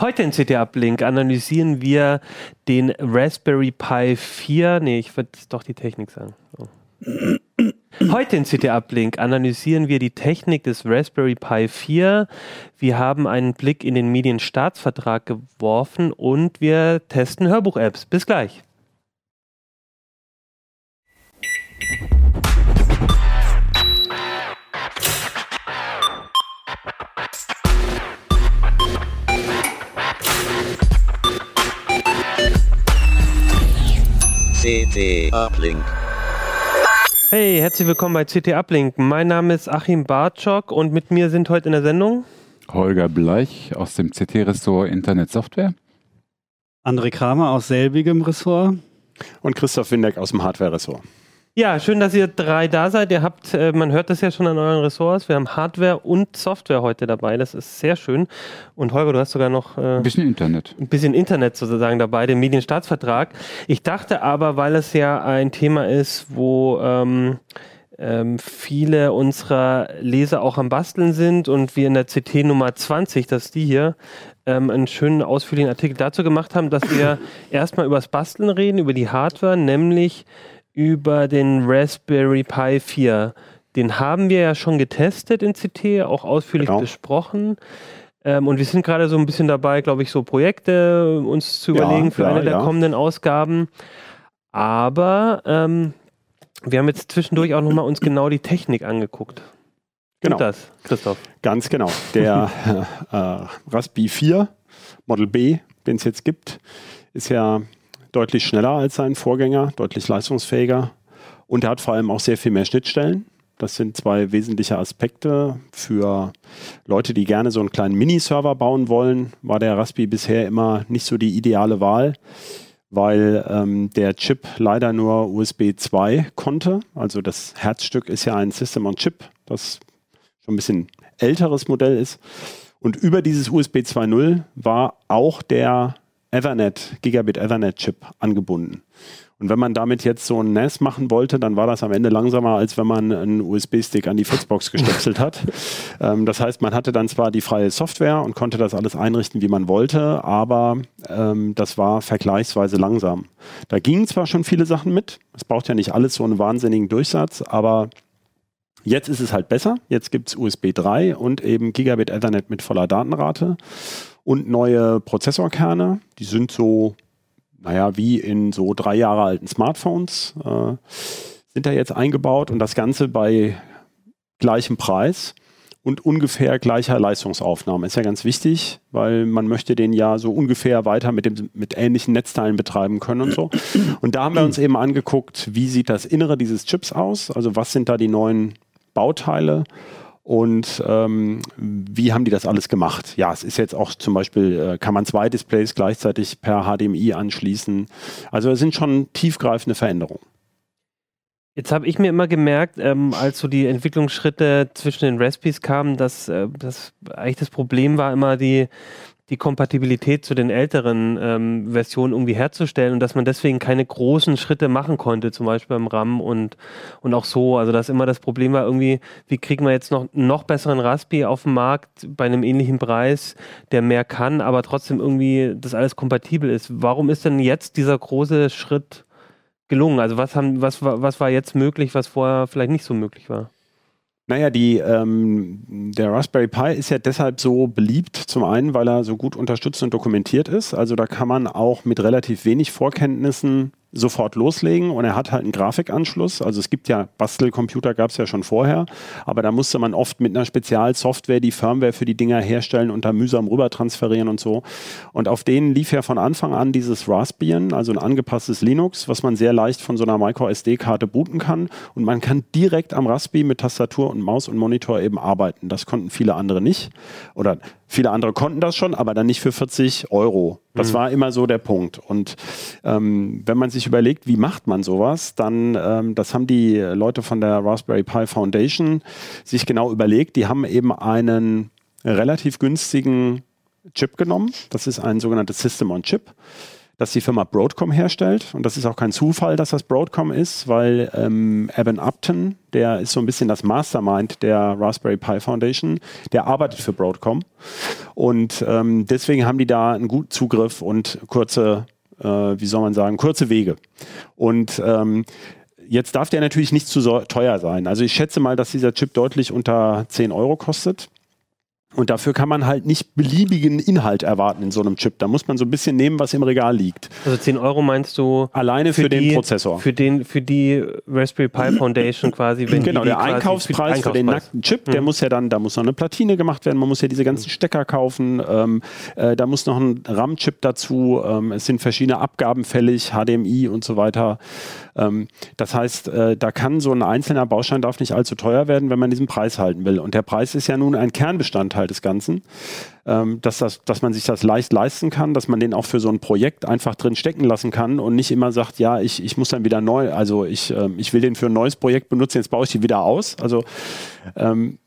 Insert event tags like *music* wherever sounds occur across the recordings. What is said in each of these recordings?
Heute in CT Uplink analysieren wir den Raspberry Pi 4. Nee, ich würde doch die Technik sagen. Oh. *coughs* Heute in CT Uplink analysieren wir die Technik des Raspberry Pi 4. Wir haben einen Blick in den Medienstaatsvertrag geworfen und wir testen Hörbuch-Apps. Bis gleich. CT Uplink. Hey, herzlich willkommen bei CT Uplink. Mein Name ist Achim Bartschok und mit mir sind heute in der Sendung Holger Bleich aus dem CT-Ressort Internet Software. André Kramer aus selbigem Ressort. Und Christoph Windeck aus dem Hardware-Ressort. Ja, schön, dass ihr drei da seid. Ihr habt, äh, man hört das ja schon an euren Ressorts. Wir haben Hardware und Software heute dabei. Das ist sehr schön. Und Holger, du hast sogar noch äh, ein bisschen Internet. Ein bisschen Internet sozusagen dabei, den Medienstaatsvertrag. Ich dachte aber, weil es ja ein Thema ist, wo ähm, ähm, viele unserer Leser auch am Basteln sind und wir in der CT Nummer 20, das ist die hier, ähm, einen schönen ausführlichen Artikel dazu gemacht haben, dass wir *clears throat* erstmal über das Basteln reden, über die Hardware, nämlich über den Raspberry Pi 4. Den haben wir ja schon getestet in CT, auch ausführlich genau. besprochen. Ähm, und wir sind gerade so ein bisschen dabei, glaube ich, so Projekte uns zu überlegen ja, für ja, eine der ja. kommenden Ausgaben. Aber ähm, wir haben jetzt zwischendurch auch nochmal uns genau die Technik angeguckt. Genau. Und das, Christoph. Ganz genau. Der *laughs* äh, Raspberry 4 Model B, den es jetzt gibt, ist ja deutlich schneller als sein Vorgänger, deutlich leistungsfähiger und er hat vor allem auch sehr viel mehr Schnittstellen. Das sind zwei wesentliche Aspekte. Für Leute, die gerne so einen kleinen Miniserver bauen wollen, war der Raspi bisher immer nicht so die ideale Wahl, weil ähm, der Chip leider nur USB 2 konnte. Also das Herzstück ist ja ein System on Chip, das schon ein bisschen älteres Modell ist. Und über dieses USB 2.0 war auch der Ethernet, Gigabit Ethernet Chip angebunden. Und wenn man damit jetzt so ein NAS machen wollte, dann war das am Ende langsamer, als wenn man einen USB-Stick an die Fritzbox gestöpselt hat. *laughs* ähm, das heißt, man hatte dann zwar die freie Software und konnte das alles einrichten, wie man wollte, aber ähm, das war vergleichsweise langsam. Da gingen zwar schon viele Sachen mit, es braucht ja nicht alles so einen wahnsinnigen Durchsatz, aber jetzt ist es halt besser. Jetzt gibt es USB 3 und eben Gigabit Ethernet mit voller Datenrate und neue Prozessorkerne. Die sind so, naja, wie in so drei Jahre alten Smartphones äh, sind da jetzt eingebaut und das Ganze bei gleichem Preis und ungefähr gleicher Leistungsaufnahme. Ist ja ganz wichtig, weil man möchte den ja so ungefähr weiter mit, dem, mit ähnlichen Netzteilen betreiben können und so. Und da haben wir uns eben angeguckt, wie sieht das Innere dieses Chips aus? Also was sind da die neuen Bauteile? Und ähm, wie haben die das alles gemacht? Ja, es ist jetzt auch zum Beispiel, äh, kann man zwei Displays gleichzeitig per HDMI anschließen. Also es sind schon tiefgreifende Veränderungen. Jetzt habe ich mir immer gemerkt, ähm, als so die Entwicklungsschritte zwischen den Recipes kamen, dass äh, das eigentlich das Problem war immer die, die Kompatibilität zu den älteren ähm, Versionen irgendwie herzustellen und dass man deswegen keine großen Schritte machen konnte, zum Beispiel beim RAM und, und auch so. Also dass immer das Problem war irgendwie, wie kriegen wir jetzt noch noch besseren Raspi auf den Markt bei einem ähnlichen Preis, der mehr kann, aber trotzdem irgendwie das alles kompatibel ist. Warum ist denn jetzt dieser große Schritt gelungen? Also was haben, was, was war jetzt möglich, was vorher vielleicht nicht so möglich war? Naja, die, ähm, der Raspberry Pi ist ja deshalb so beliebt, zum einen, weil er so gut unterstützt und dokumentiert ist. Also da kann man auch mit relativ wenig Vorkenntnissen sofort loslegen und er hat halt einen Grafikanschluss. Also es gibt ja, Bastelcomputer gab es ja schon vorher, aber da musste man oft mit einer Spezialsoftware die Firmware für die Dinger herstellen und da mühsam rüber transferieren und so. Und auf denen lief ja von Anfang an dieses Raspbian, also ein angepasstes Linux, was man sehr leicht von so einer Micro-SD-Karte booten kann und man kann direkt am Raspi mit Tastatur und Maus und Monitor eben arbeiten. Das konnten viele andere nicht oder Viele andere konnten das schon, aber dann nicht für 40 Euro. Das mhm. war immer so der Punkt. Und ähm, wenn man sich überlegt, wie macht man sowas, dann, ähm, das haben die Leute von der Raspberry Pi Foundation sich genau überlegt. Die haben eben einen relativ günstigen Chip genommen. Das ist ein sogenanntes System on Chip das die Firma Broadcom herstellt. Und das ist auch kein Zufall, dass das Broadcom ist, weil ähm, Evan Upton, der ist so ein bisschen das Mastermind der Raspberry Pi Foundation, der arbeitet für Broadcom. Und ähm, deswegen haben die da einen guten Zugriff und kurze, äh, wie soll man sagen, kurze Wege. Und ähm, Jetzt darf der natürlich nicht zu teuer sein. Also ich schätze mal, dass dieser Chip deutlich unter 10 Euro kostet. Und dafür kann man halt nicht beliebigen Inhalt erwarten in so einem Chip. Da muss man so ein bisschen nehmen, was im Regal liegt. Also 10 Euro meinst du? Alleine für, für den die, Prozessor. Für, den, für die Raspberry Pi Foundation quasi. Wenn genau, die, der Einkaufspreis für, für, den nackten Chip, der mhm. muss ja dann, da muss noch eine Platine gemacht werden, man muss ja diese ganzen Stecker kaufen, ähm, äh, da muss noch ein RAM-Chip dazu, ähm, es sind verschiedene Abgaben fällig, HDMI und so weiter. Ähm, das heißt, äh, da kann so ein einzelner Baustein darf nicht allzu teuer werden, wenn man diesen Preis halten will. Und der Preis ist ja nun ein Kernbestandteil des Ganzen, ähm, dass, das, dass man sich das leicht leisten kann, dass man den auch für so ein Projekt einfach drin stecken lassen kann und nicht immer sagt, ja, ich, ich muss dann wieder neu, also ich, äh, ich will den für ein neues Projekt benutzen, jetzt baue ich die wieder aus. Also ähm,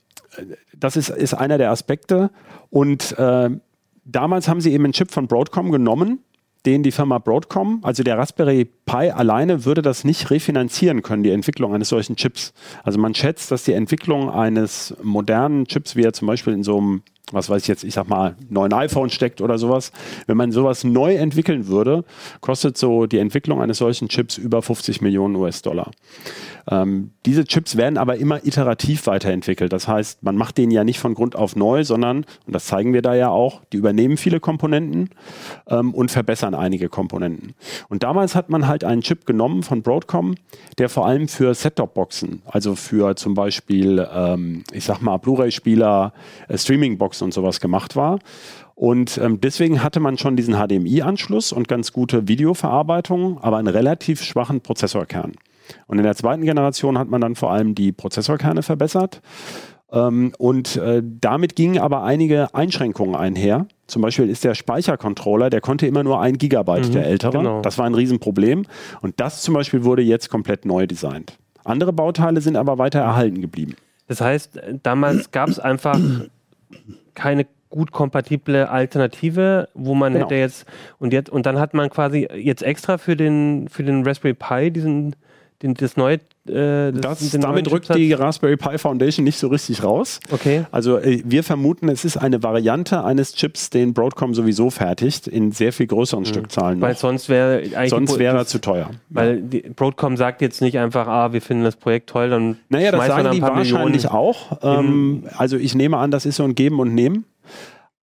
das ist, ist einer der Aspekte. Und äh, damals haben sie eben einen Chip von Broadcom genommen, den die Firma Broadcom, also der Raspberry Pi alleine würde das nicht refinanzieren können, die Entwicklung eines solchen Chips. Also man schätzt, dass die Entwicklung eines modernen Chips, wie er zum Beispiel in so einem was weiß ich jetzt, ich sag mal, neuen iPhone steckt oder sowas. Wenn man sowas neu entwickeln würde, kostet so die Entwicklung eines solchen Chips über 50 Millionen US-Dollar. Ähm, diese Chips werden aber immer iterativ weiterentwickelt. Das heißt, man macht den ja nicht von Grund auf neu, sondern, und das zeigen wir da ja auch, die übernehmen viele Komponenten ähm, und verbessern einige Komponenten. Und damals hat man halt einen Chip genommen von Broadcom, der vor allem für Set-Top-Boxen, also für zum Beispiel, ähm, ich sag mal, Blu-ray-Spieler, äh, Streaming-Boxen, und sowas gemacht war. Und ähm, deswegen hatte man schon diesen HDMI-Anschluss und ganz gute Videoverarbeitung, aber einen relativ schwachen Prozessorkern. Und in der zweiten Generation hat man dann vor allem die Prozessorkerne verbessert. Ähm, und äh, damit gingen aber einige Einschränkungen einher. Zum Beispiel ist der Speichercontroller, der konnte immer nur ein Gigabyte, mhm, der ältere. Genau. Das war ein Riesenproblem. Und das zum Beispiel wurde jetzt komplett neu designt. Andere Bauteile sind aber weiter erhalten geblieben. Das heißt, damals gab es einfach keine gut kompatible Alternative, wo man genau. hätte jetzt und jetzt und dann hat man quasi jetzt extra für den für den Raspberry Pi diesen den, das neue äh, das, das damit rückt die Raspberry Pi Foundation nicht so richtig raus. Okay. Also äh, wir vermuten, es ist eine Variante eines Chips, den Broadcom sowieso fertigt, in sehr viel größeren mhm. Stückzahlen. Weil noch. sonst wäre sonst wäre er zu teuer. Weil ja. Broadcom sagt jetzt nicht einfach, ah, wir finden das Projekt toll, dann naja, das sagen die wahrscheinlich Millionen auch. Ähm, also ich nehme an, das ist so ein Geben und Nehmen.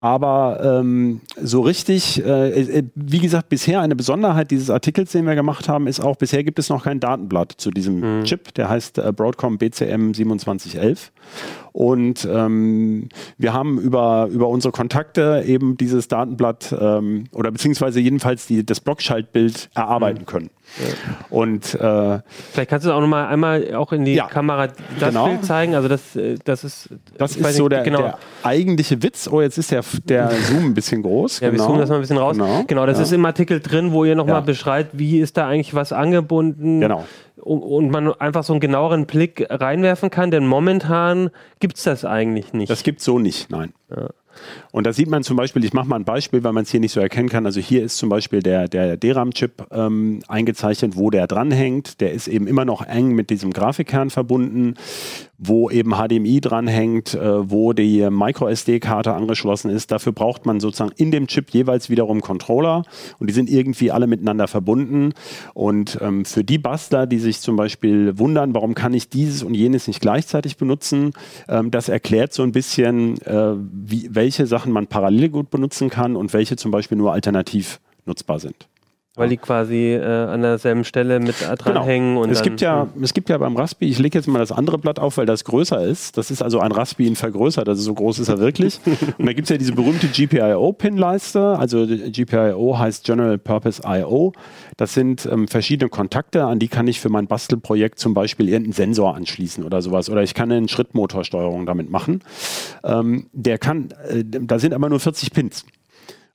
Aber ähm, so richtig, äh, äh, wie gesagt, bisher eine Besonderheit dieses Artikels, den wir gemacht haben, ist auch, bisher gibt es noch kein Datenblatt zu diesem mhm. Chip. Der heißt äh, Broadcom BCM 2711. Und ähm, wir haben über, über unsere Kontakte eben dieses Datenblatt ähm, oder beziehungsweise jedenfalls die, das Blockschaltbild erarbeiten mhm. können. Ja. Und äh, vielleicht kannst du auch noch mal einmal auch in die ja, Kamera das genau. Bild zeigen. Also das, äh, das ist das ist so der, genau. der, eigentliche Witz. Oh, jetzt ist der, der Zoom ein bisschen groß. Ja, genau. wir zoomen das mal ein bisschen raus. Genau, genau das ja. ist im Artikel drin, wo ihr noch mal beschreibt, wie ist da eigentlich was angebunden. Genau und man einfach so einen genaueren Blick reinwerfen kann, denn momentan gibt es das eigentlich nicht. Das gibt es so nicht, nein. Ja. Und da sieht man zum Beispiel, ich mache mal ein Beispiel, weil man es hier nicht so erkennen kann. Also hier ist zum Beispiel der, der DRAM-Chip ähm, eingezeichnet, wo der dranhängt. Der ist eben immer noch eng mit diesem Grafikkern verbunden wo eben HDMI dranhängt, äh, wo die MicroSD-Karte angeschlossen ist. Dafür braucht man sozusagen in dem Chip jeweils wiederum Controller und die sind irgendwie alle miteinander verbunden. Und ähm, für die Bastler, die sich zum Beispiel wundern, warum kann ich dieses und jenes nicht gleichzeitig benutzen, ähm, das erklärt so ein bisschen, äh, wie, welche Sachen man parallel gut benutzen kann und welche zum Beispiel nur alternativ nutzbar sind. Weil die quasi äh, an derselben Stelle mit dranhängen. Genau. Und es, dann, gibt ja, hm. es gibt ja beim Raspi, ich lege jetzt mal das andere Blatt auf, weil das größer ist. Das ist also ein Raspi in vergrößert, also so groß ist er wirklich. *laughs* und da gibt es ja diese berühmte GPIO-Pin-Leiste. Also GPIO heißt General Purpose I.O. Das sind ähm, verschiedene Kontakte, an die kann ich für mein Bastelprojekt zum Beispiel irgendeinen Sensor anschließen oder sowas. Oder ich kann eine Schrittmotorsteuerung damit machen. Ähm, der kann, äh, da sind aber nur 40 Pins.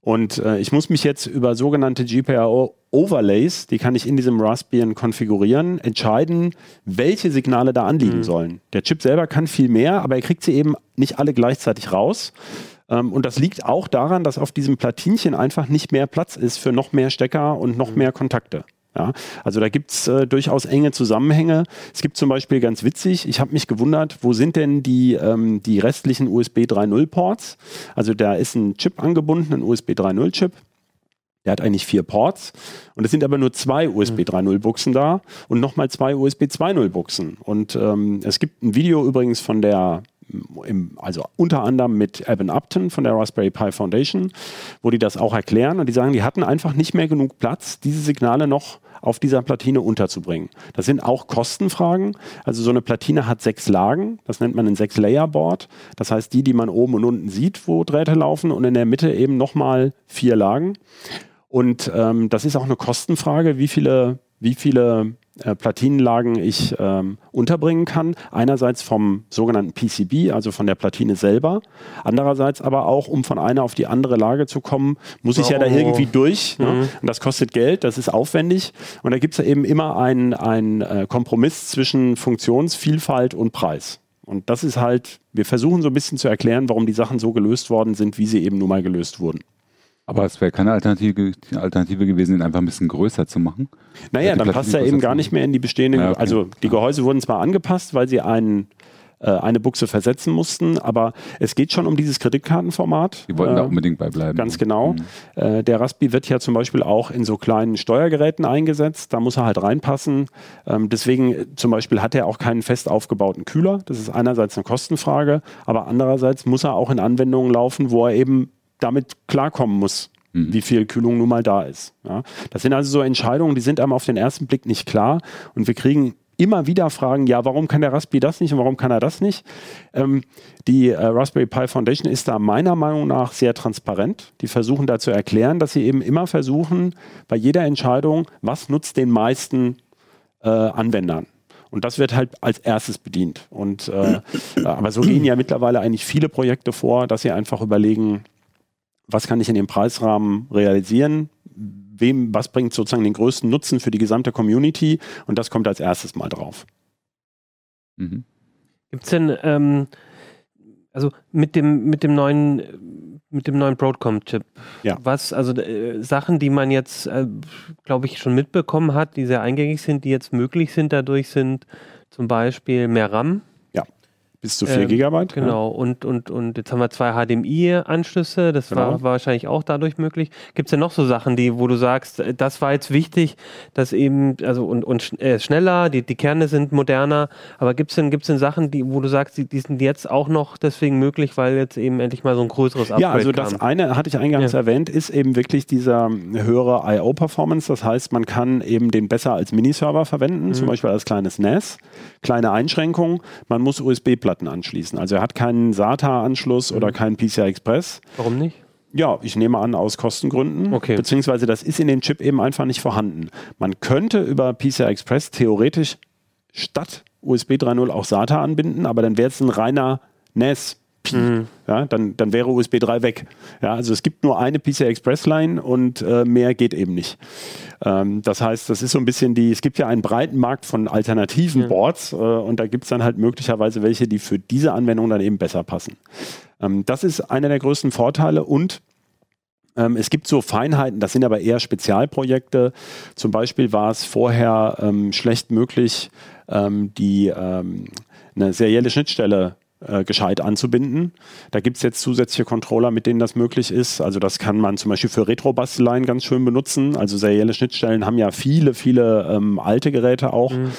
Und äh, ich muss mich jetzt über sogenannte GPIO Overlays, die kann ich in diesem Raspbian konfigurieren, entscheiden, welche Signale da anliegen Mhm. sollen. Der Chip selber kann viel mehr, aber er kriegt sie eben nicht alle gleichzeitig raus. Ähm, und das liegt auch daran, dass auf diesem Platinchen einfach nicht mehr Platz ist für noch mehr Stecker und noch mehr Kontakte. Ja, also da gibt es äh, durchaus enge Zusammenhänge. Es gibt zum Beispiel ganz witzig, ich habe mich gewundert, wo sind denn die, ähm, die restlichen USB 3.0 Ports? Also da ist ein Chip angebunden, ein USB 3.0 Chip. Der hat eigentlich vier Ports und es sind aber nur zwei USB 3.0 Buchsen da und nochmal zwei USB 2.0 Buchsen. Und ähm, es gibt ein Video übrigens von der, im, also unter anderem mit Evan Upton von der Raspberry Pi Foundation, wo die das auch erklären und die sagen, die hatten einfach nicht mehr genug Platz, diese Signale noch auf dieser Platine unterzubringen. Das sind auch Kostenfragen. Also so eine Platine hat sechs Lagen. Das nennt man ein Sechs-Layer-Board. Das heißt, die, die man oben und unten sieht, wo Drähte laufen und in der Mitte eben nochmal vier Lagen. Und ähm, das ist auch eine Kostenfrage, wie viele, wie viele äh, Platinenlagen ich ähm, unterbringen kann. Einerseits vom sogenannten PCB, also von der Platine selber. Andererseits aber auch, um von einer auf die andere Lage zu kommen, muss ich ja da Oh. irgendwie durch. Ne? Mhm. Und das kostet Geld, das ist aufwendig. Und da gibt es ja eben immer einen, einen äh, Kompromiss zwischen Funktionsvielfalt und Preis. Und das ist halt, wir versuchen so ein bisschen zu erklären, warum die Sachen so gelöst worden sind, wie sie eben nun mal gelöst wurden. Aber es wäre keine Alternative, Alternative gewesen, ihn einfach ein bisschen größer zu machen. Naja, dann passt er eben gar nicht mehr in die bestehenden. Ja, okay. Also die Gehäuse wurden zwar angepasst, weil sie einen, äh, eine Buchse versetzen mussten, aber es geht schon um dieses Kreditkartenformat. Die wollten da Äh, unbedingt bei bleiben. Ganz genau. Mhm. Äh, der Raspi wird ja zum Beispiel auch in so kleinen Steuergeräten eingesetzt. Da muss er halt reinpassen. Ähm, deswegen äh, zum Beispiel hat er auch keinen fest aufgebauten Kühler. Das ist einerseits eine Kostenfrage, aber andererseits muss er auch in Anwendungen laufen, wo er eben damit klarkommen muss, Mhm. wie viel Kühlung nun mal da ist. Ja. Das sind also so Entscheidungen, die sind einem auf den ersten Blick nicht klar. Und wir kriegen immer wieder Fragen, ja, warum kann der Raspberry das nicht und warum kann er das nicht? Ähm, die äh, Raspberry Pi Foundation ist da meiner Meinung nach sehr transparent. Die versuchen da zu erklären, dass sie eben immer versuchen, bei jeder Entscheidung, was nutzt den meisten äh, Anwendern. Und das wird halt als erstes bedient. Und, äh, aber so gehen ja mittlerweile eigentlich viele Projekte vor, dass sie einfach überlegen, was kann ich in dem Preisrahmen realisieren? Wem, was bringt sozusagen den größten Nutzen für die gesamte Community? Und das kommt als erstes mal drauf. Mhm. Gibt es denn, ähm, also mit dem, mit dem neuen, mit dem neuen Broadcom-Chip, Ja. was, also äh, Sachen, die man jetzt, äh, glaube ich, schon mitbekommen hat, die sehr eingängig sind, die jetzt möglich sind, dadurch sind zum Beispiel mehr RAM. Bis zu 4 Ähm, Gigabyte. Genau, und, und, und jetzt haben wir zwei HDMI-Anschlüsse, das war, Genau. war wahrscheinlich auch dadurch möglich. Gibt es denn noch so Sachen, die, wo du sagst, äh, das war jetzt wichtig, dass eben, also und, und äh, schneller, die, die Kerne sind moderner, aber gibt es denn, gibt's denn Sachen, die, wo du sagst, die, die sind jetzt auch noch deswegen möglich, weil jetzt eben endlich mal so ein größeres Upgrade Ja, also das kam? eine hatte ich eingangs Ja. erwähnt, ist eben wirklich dieser höhere I.O.-Performance. Das heißt, man kann eben den besser als Miniserver verwenden, zum Mhm. Beispiel als kleines NAS. Kleine Einschränkung, man muss USB-Platten anschließen. Also er hat keinen SATA-Anschluss Mhm. oder keinen PCI Express. Warum nicht? Ja, ich nehme an, aus Kostengründen. Okay. Beziehungsweise das ist in dem Chip eben einfach nicht vorhanden. Man könnte über PCI Express theoretisch statt USB 3.0 auch SATA anbinden, aber dann wäre es ein reiner NAS. Mhm. Ja, dann, dann wäre USB 3 weg. Ja, also es gibt nur eine PCI Express Line und äh, mehr geht eben nicht. Ähm, das heißt, das ist so ein bisschen die, es gibt ja einen breiten Markt von alternativen Ja. Boards äh, und da gibt es dann halt möglicherweise welche, die für diese Anwendung dann eben besser passen. Ähm, das ist einer der größten Vorteile und ähm, es gibt so Feinheiten, das sind aber eher Spezialprojekte. Zum Beispiel war es vorher ähm, schlecht möglich, ähm, die ähm, eine serielle Schnittstelle äh, gescheit anzubinden. Da gibt es jetzt zusätzliche Controller, mit denen das möglich ist. Also das kann man zum Beispiel für Retro-Basteleien ganz schön benutzen. Also serielle Schnittstellen haben ja viele, viele ähm, alte Geräte auch. Mhm.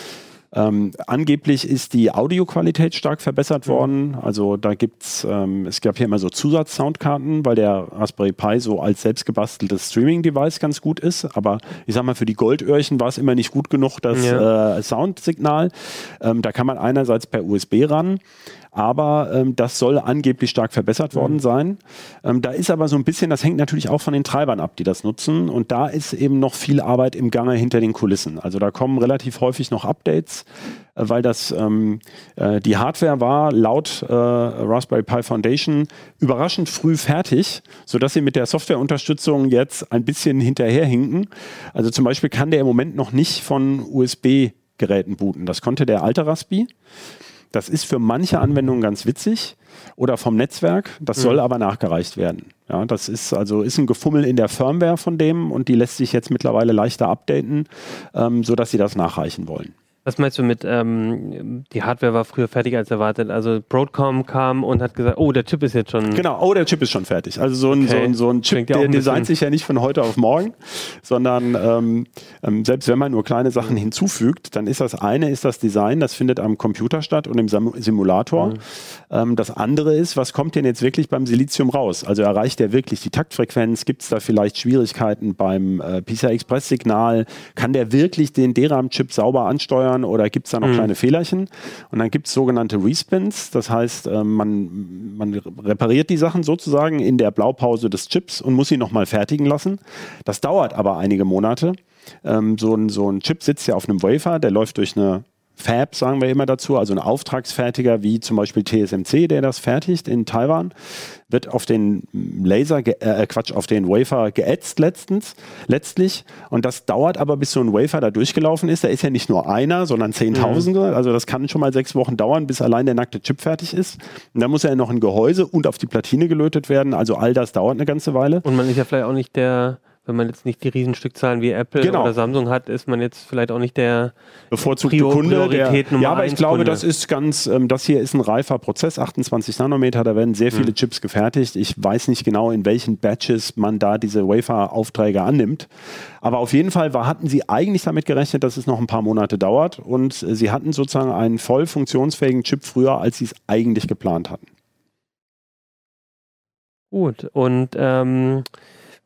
Ähm, angeblich ist die Audioqualität stark verbessert Mhm. worden. Also da gibt's, ähm, es gab hier immer so Zusatz-Soundkarten, weil der Raspberry Pi so als selbstgebasteltes Streaming-Device ganz gut ist. Aber ich sag mal, für die Goldöhrchen war es immer nicht gut genug, das Ja. äh, Soundsignal. Ähm, da kann man einerseits per USB ran, aber ähm, das soll angeblich stark verbessert worden Mhm. sein. Ähm, da ist aber so ein bisschen, das hängt natürlich auch von den Treibern ab, die das nutzen. Und da ist eben noch viel Arbeit im Gange hinter den Kulissen. Also da kommen relativ häufig noch Updates, äh, weil das ähm, äh, die Hardware war laut äh, Raspberry Pi Foundation überraschend früh fertig, sodass sie mit der Softwareunterstützung jetzt ein bisschen hinterherhinken. Also zum Beispiel kann der im Moment noch nicht von USB-Geräten booten. Das konnte der alte Raspi. Das ist für manche Anwendungen ganz witzig oder vom Netzwerk. Das soll aber nachgereicht werden. Ja, das ist also ist ein Gefummel in der Firmware von dem und die lässt sich jetzt mittlerweile leichter updaten, ähm, sodass sie das nachreichen wollen. Was meinst du mit, ähm, die Hardware war früher fertig als erwartet? Also Broadcom kam und hat gesagt, oh, der Chip ist jetzt schon. Genau, oh, der Chip ist schon fertig. Also so ein, so Okay. ein, so ein Chip, der ein designt sich ja nicht von heute auf morgen, sondern ähm, ähm, selbst wenn man nur kleine Sachen hinzufügt, dann ist das eine ist das Design, das findet am Computer statt und im Simulator. Ähm, das andere ist, was kommt denn jetzt wirklich beim Silizium raus? Also erreicht der wirklich die Taktfrequenz? Gibt es da vielleicht Schwierigkeiten beim äh, PCI-Express-Signal? Kann der wirklich den DRAM-Chip sauber ansteuern oder gibt es da noch kleine Fehlerchen? Und dann gibt es sogenannte Respins, das heißt, äh, man, man repariert die Sachen sozusagen in der Blaupause des Chips und muss sie nochmal fertigen lassen. Das dauert aber einige Monate. Ähm, so, ein, so ein Chip sitzt ja auf einem Wafer, der läuft durch eine Fab, sagen wir immer dazu, also ein Auftragsfertiger wie zum Beispiel TSMC, der das fertigt in Taiwan, wird auf den Laser, ge- äh, Quatsch, auf den Wafer geätzt letztens, letztlich. Und das dauert aber, bis so ein Wafer da durchgelaufen ist. Da ist ja nicht nur einer, sondern Zehntausende. Also das kann schon mal sechs Wochen dauern, bis allein der nackte Chip fertig ist. Und dann muss er noch ein Gehäuse und auf die Platine gelötet werden. Also all das dauert eine ganze Weile. Und man ist ja vielleicht auch nicht der, wenn man jetzt nicht die Riesenstückzahlen wie Apple Genau. oder Samsung hat, ist man jetzt vielleicht auch nicht der. bevorzugte Prior- Kunde. Der, Nummer ja, aber ich glaube, Kunde. das ist ganz, ähm, das hier ist ein reifer Prozess, 28 Nanometer, da werden sehr viele Chips gefertigt. Ich weiß nicht genau, in welchen Batches man da diese Wafer-Aufträge annimmt. Aber auf jeden Fall war, hatten sie eigentlich damit gerechnet, dass es noch ein paar Monate dauert und äh, sie hatten sozusagen einen voll funktionsfähigen Chip früher, als sie es eigentlich geplant hatten. Gut. Und ähm,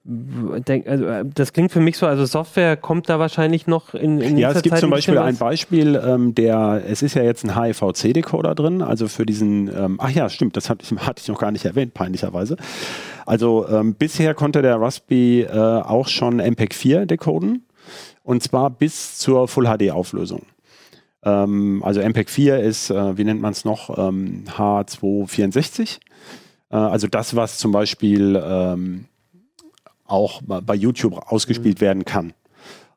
also, äh, das klingt für mich so, also Software kommt da wahrscheinlich noch in, in Ja, es gibt Zeit zum Beispiel ein. Beispiel, ähm, der, es ist ja jetzt ein HEVC-Decoder drin, also für diesen, ähm, ach ja, stimmt, das hatte ich, *laughs* hatte ich noch gar nicht erwähnt, peinlicherweise. Also ähm, bisher konnte der Raspberry äh, auch schon MPEG 4 decoden und zwar bis zur Full HD-Auflösung. Ähm, also MPEG 4 ist, äh, wie nennt man es noch, ähm, H264. Äh, also das, was zum Beispiel ähm, auch bei- YouTube ausgespielt werden kann.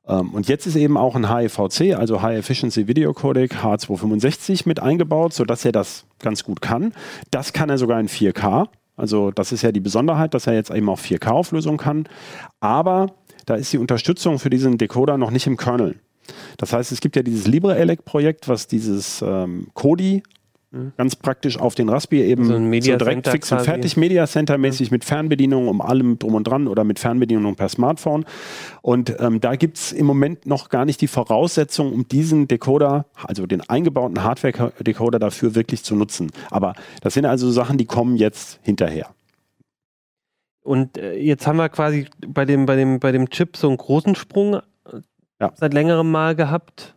Ähm, und jetzt ist eben auch ein HEVC, also High Efficiency Video Codec H265 mit eingebaut, sodass er das ganz gut kann. Das kann er sogar in 4K. Also das ist ja die Besonderheit, dass er jetzt eben auch 4K-Auflösung kann. Aber da ist die Unterstützung für diesen Decoder noch nicht im Kernel. Das heißt, es gibt ja dieses LibreELEC-Projekt, was dieses ähm, Kodi ganz praktisch auf den Raspberry eben So ein Media so direkt fix und fertig Media Center mäßig mit Fernbedienung um allem drum und dran oder mit Fernbedienung per Smartphone. Und ähm, da gibt es im Moment noch gar nicht die Voraussetzung, um diesen Decoder, also den eingebauten Hardware-Decoder dafür wirklich zu nutzen. Aber das sind also Sachen, die kommen jetzt hinterher. Und äh, jetzt haben wir quasi bei dem, bei dem, bei dem Chip so einen großen Sprung äh, Ja. seit längerem Mal gehabt.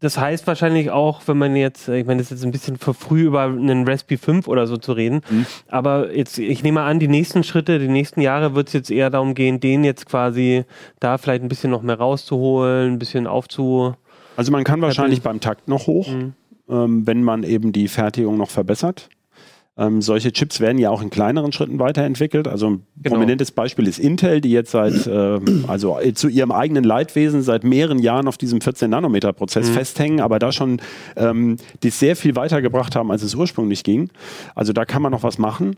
Das heißt wahrscheinlich auch, wenn man jetzt, äh, ich meine, das ist jetzt ein bisschen für früh über einen Raspberry 5 oder so zu reden, Mhm. aber jetzt, ich nehme an, die nächsten Schritte, die nächsten Jahre wird es jetzt eher darum gehen, den jetzt quasi da vielleicht ein bisschen noch mehr rauszuholen, ein bisschen aufzu. Also man kann wahrscheinlich beim Takt noch hoch, Mhm. ähm, wenn man eben die Fertigung noch verbessert. Ähm, solche Chips werden ja auch in kleineren Schritten weiterentwickelt. Also ein Genau. prominentes Beispiel ist Intel, die jetzt seit, *clears throat* ähm, also äh, zu ihrem eigenen Leidwesen seit mehreren Jahren auf diesem 14-Nanometer-Prozess festhängen, aber da schon ähm, die sehr viel weitergebracht haben, als es ursprünglich ging. Also da kann man noch was machen.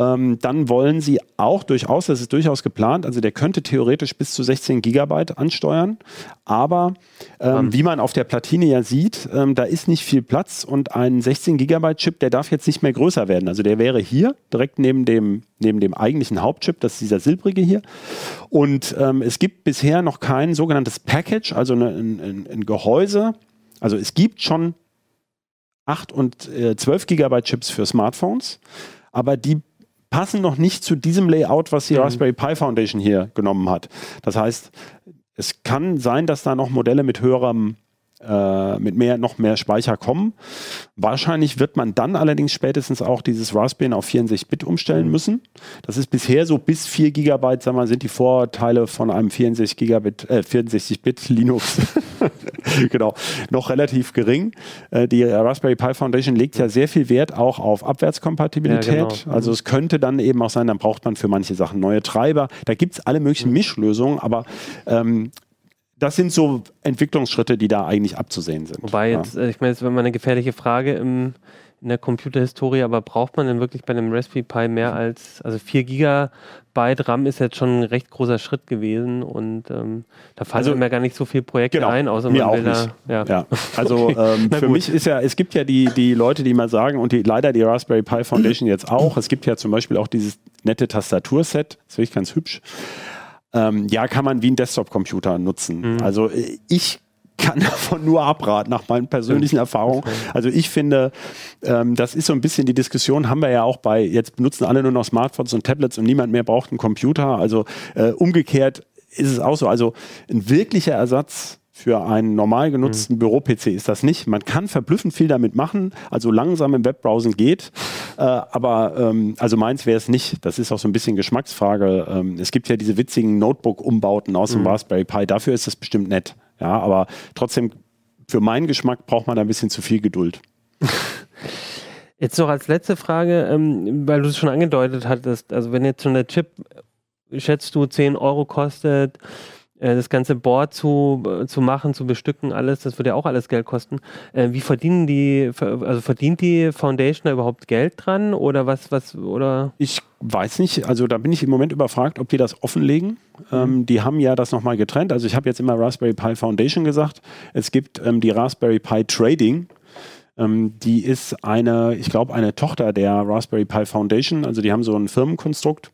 Ähm, dann wollen sie auch durchaus, das ist durchaus geplant, also der könnte theoretisch bis zu 16 Gigabyte ansteuern, aber ähm, wie man auf der Platine ja sieht, ähm, da ist nicht viel Platz und ein 16 Gigabyte Chip, der darf jetzt nicht mehr größer werden. Also der wäre hier direkt neben dem, neben dem eigentlichen Hauptchip, das ist dieser silbrige hier. Und ähm, es gibt bisher noch kein sogenanntes Package, also eine, ein, ein, ein Gehäuse, Also es gibt schon 8 und äh, 12 Gigabyte Chips für Smartphones, aber die passen noch nicht zu diesem Layout, was die Mhm. Raspberry Pi Foundation hier genommen hat. Das heißt, es kann sein, dass da noch Modelle mit höherem äh, mit mehr, noch mehr Speicher kommen. Wahrscheinlich wird man dann allerdings spätestens auch dieses Raspbian auf 64-Bit umstellen müssen. Das ist bisher so bis 4 Gigabyte, sagen wir, sind die Vorteile von einem 64 Gigabit, äh, 64-Bit Linux *laughs* genau, noch relativ gering. Äh, die Raspberry Pi Foundation legt ja sehr viel Wert auch auf Abwärtskompatibilität. Ja, genau. Also es könnte dann eben auch sein, dann braucht man für manche Sachen neue Treiber. Da gibt es alle möglichen Mischlösungen, aber ähm, das sind so Entwicklungsschritte, die da eigentlich abzusehen sind. Wobei Ja. jetzt, äh, ich meine, es wäre mal eine gefährliche Frage im, in der Computerhistorie, aber braucht man denn wirklich bei einem Raspberry Pi mehr als, also 4 Gigabyte RAM ist jetzt schon ein recht großer Schritt gewesen und ähm, da fallen Also, mir gar nicht so viele Projekte genau, ein, außer mir man auch will nicht. da, ja. Ja, *laughs* also ähm, Na für gut. mich ist ja, es gibt ja die, die Leute, die mal sagen, und die, leider die Raspberry Pi Foundation jetzt auch, es gibt ja zum Beispiel auch dieses nette Tastaturset, das finde ich ganz hübsch. Ähm, ja, kann man wie ein Desktop-Computer nutzen. Mhm. Also äh, ich kann *laughs* davon nur abraten, nach meinen persönlichen Erfahrungen. Also ich finde, ähm, das ist so ein bisschen die Diskussion, haben wir ja auch bei, jetzt benutzen alle nur noch Smartphones und Tablets und niemand mehr braucht einen Computer. Also äh, umgekehrt ist es auch so. Also ein wirklicher Ersatz für einen normal genutzten Büro-PC ist das nicht. Man kann verblüffend viel damit machen, also langsam im Webbrowsen geht, äh, aber ähm, also meins wäre es nicht. Das ist auch so ein bisschen Geschmacksfrage. Ähm, es gibt ja diese witzigen Notebook-Umbauten aus dem Raspberry Pi, dafür ist das bestimmt nett. Ja, aber trotzdem, für meinen Geschmack braucht man da ein bisschen zu viel Geduld. *laughs* Jetzt noch als letzte Frage, ähm, weil du es schon angedeutet hattest, also wenn jetzt schon der Chip, schätzt du, 10 Euro kostet, das ganze Board zu, äh, zu machen, zu bestücken, alles, das würde ja auch alles Geld kosten. Äh, wie verdienen die, also verdient die Foundation da überhaupt Geld dran oder was, was, oder? Ich weiß nicht, also da bin ich im Moment überfragt, ob die das offenlegen. Ähm, die haben ja das nochmal getrennt. Also ich habe jetzt immer Raspberry Pi Foundation gesagt. Es gibt ähm, die Raspberry Pi Trading. Ähm, die ist eine, ich glaube, eine Tochter der Raspberry Pi Foundation. Also die haben so ein Firmenkonstrukt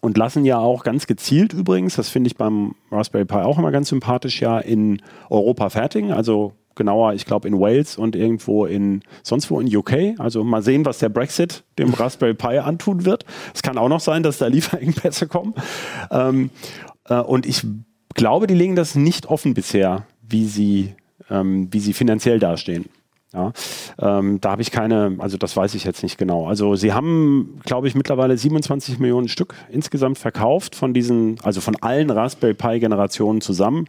und lassen ja auch ganz gezielt übrigens, das finde ich beim Raspberry Pi auch immer ganz sympathisch, ja in Europa fertigen. Also genauer, ich glaube in Wales und irgendwo in sonst wo in UK. Also mal sehen, was der Brexit dem Raspberry Pi antun wird. Es kann auch noch sein, dass da Lieferengpässe kommen. Ähm, äh, und ich glaube, die legen das nicht offen bisher, wie sie, ähm, wie sie finanziell dastehen. Ja, ähm, da habe ich keine, also das weiß ich jetzt nicht genau. Also sie haben, glaube ich, mittlerweile 27 Millionen Stück insgesamt verkauft von diesen, also von allen Raspberry Pi Generationen zusammen.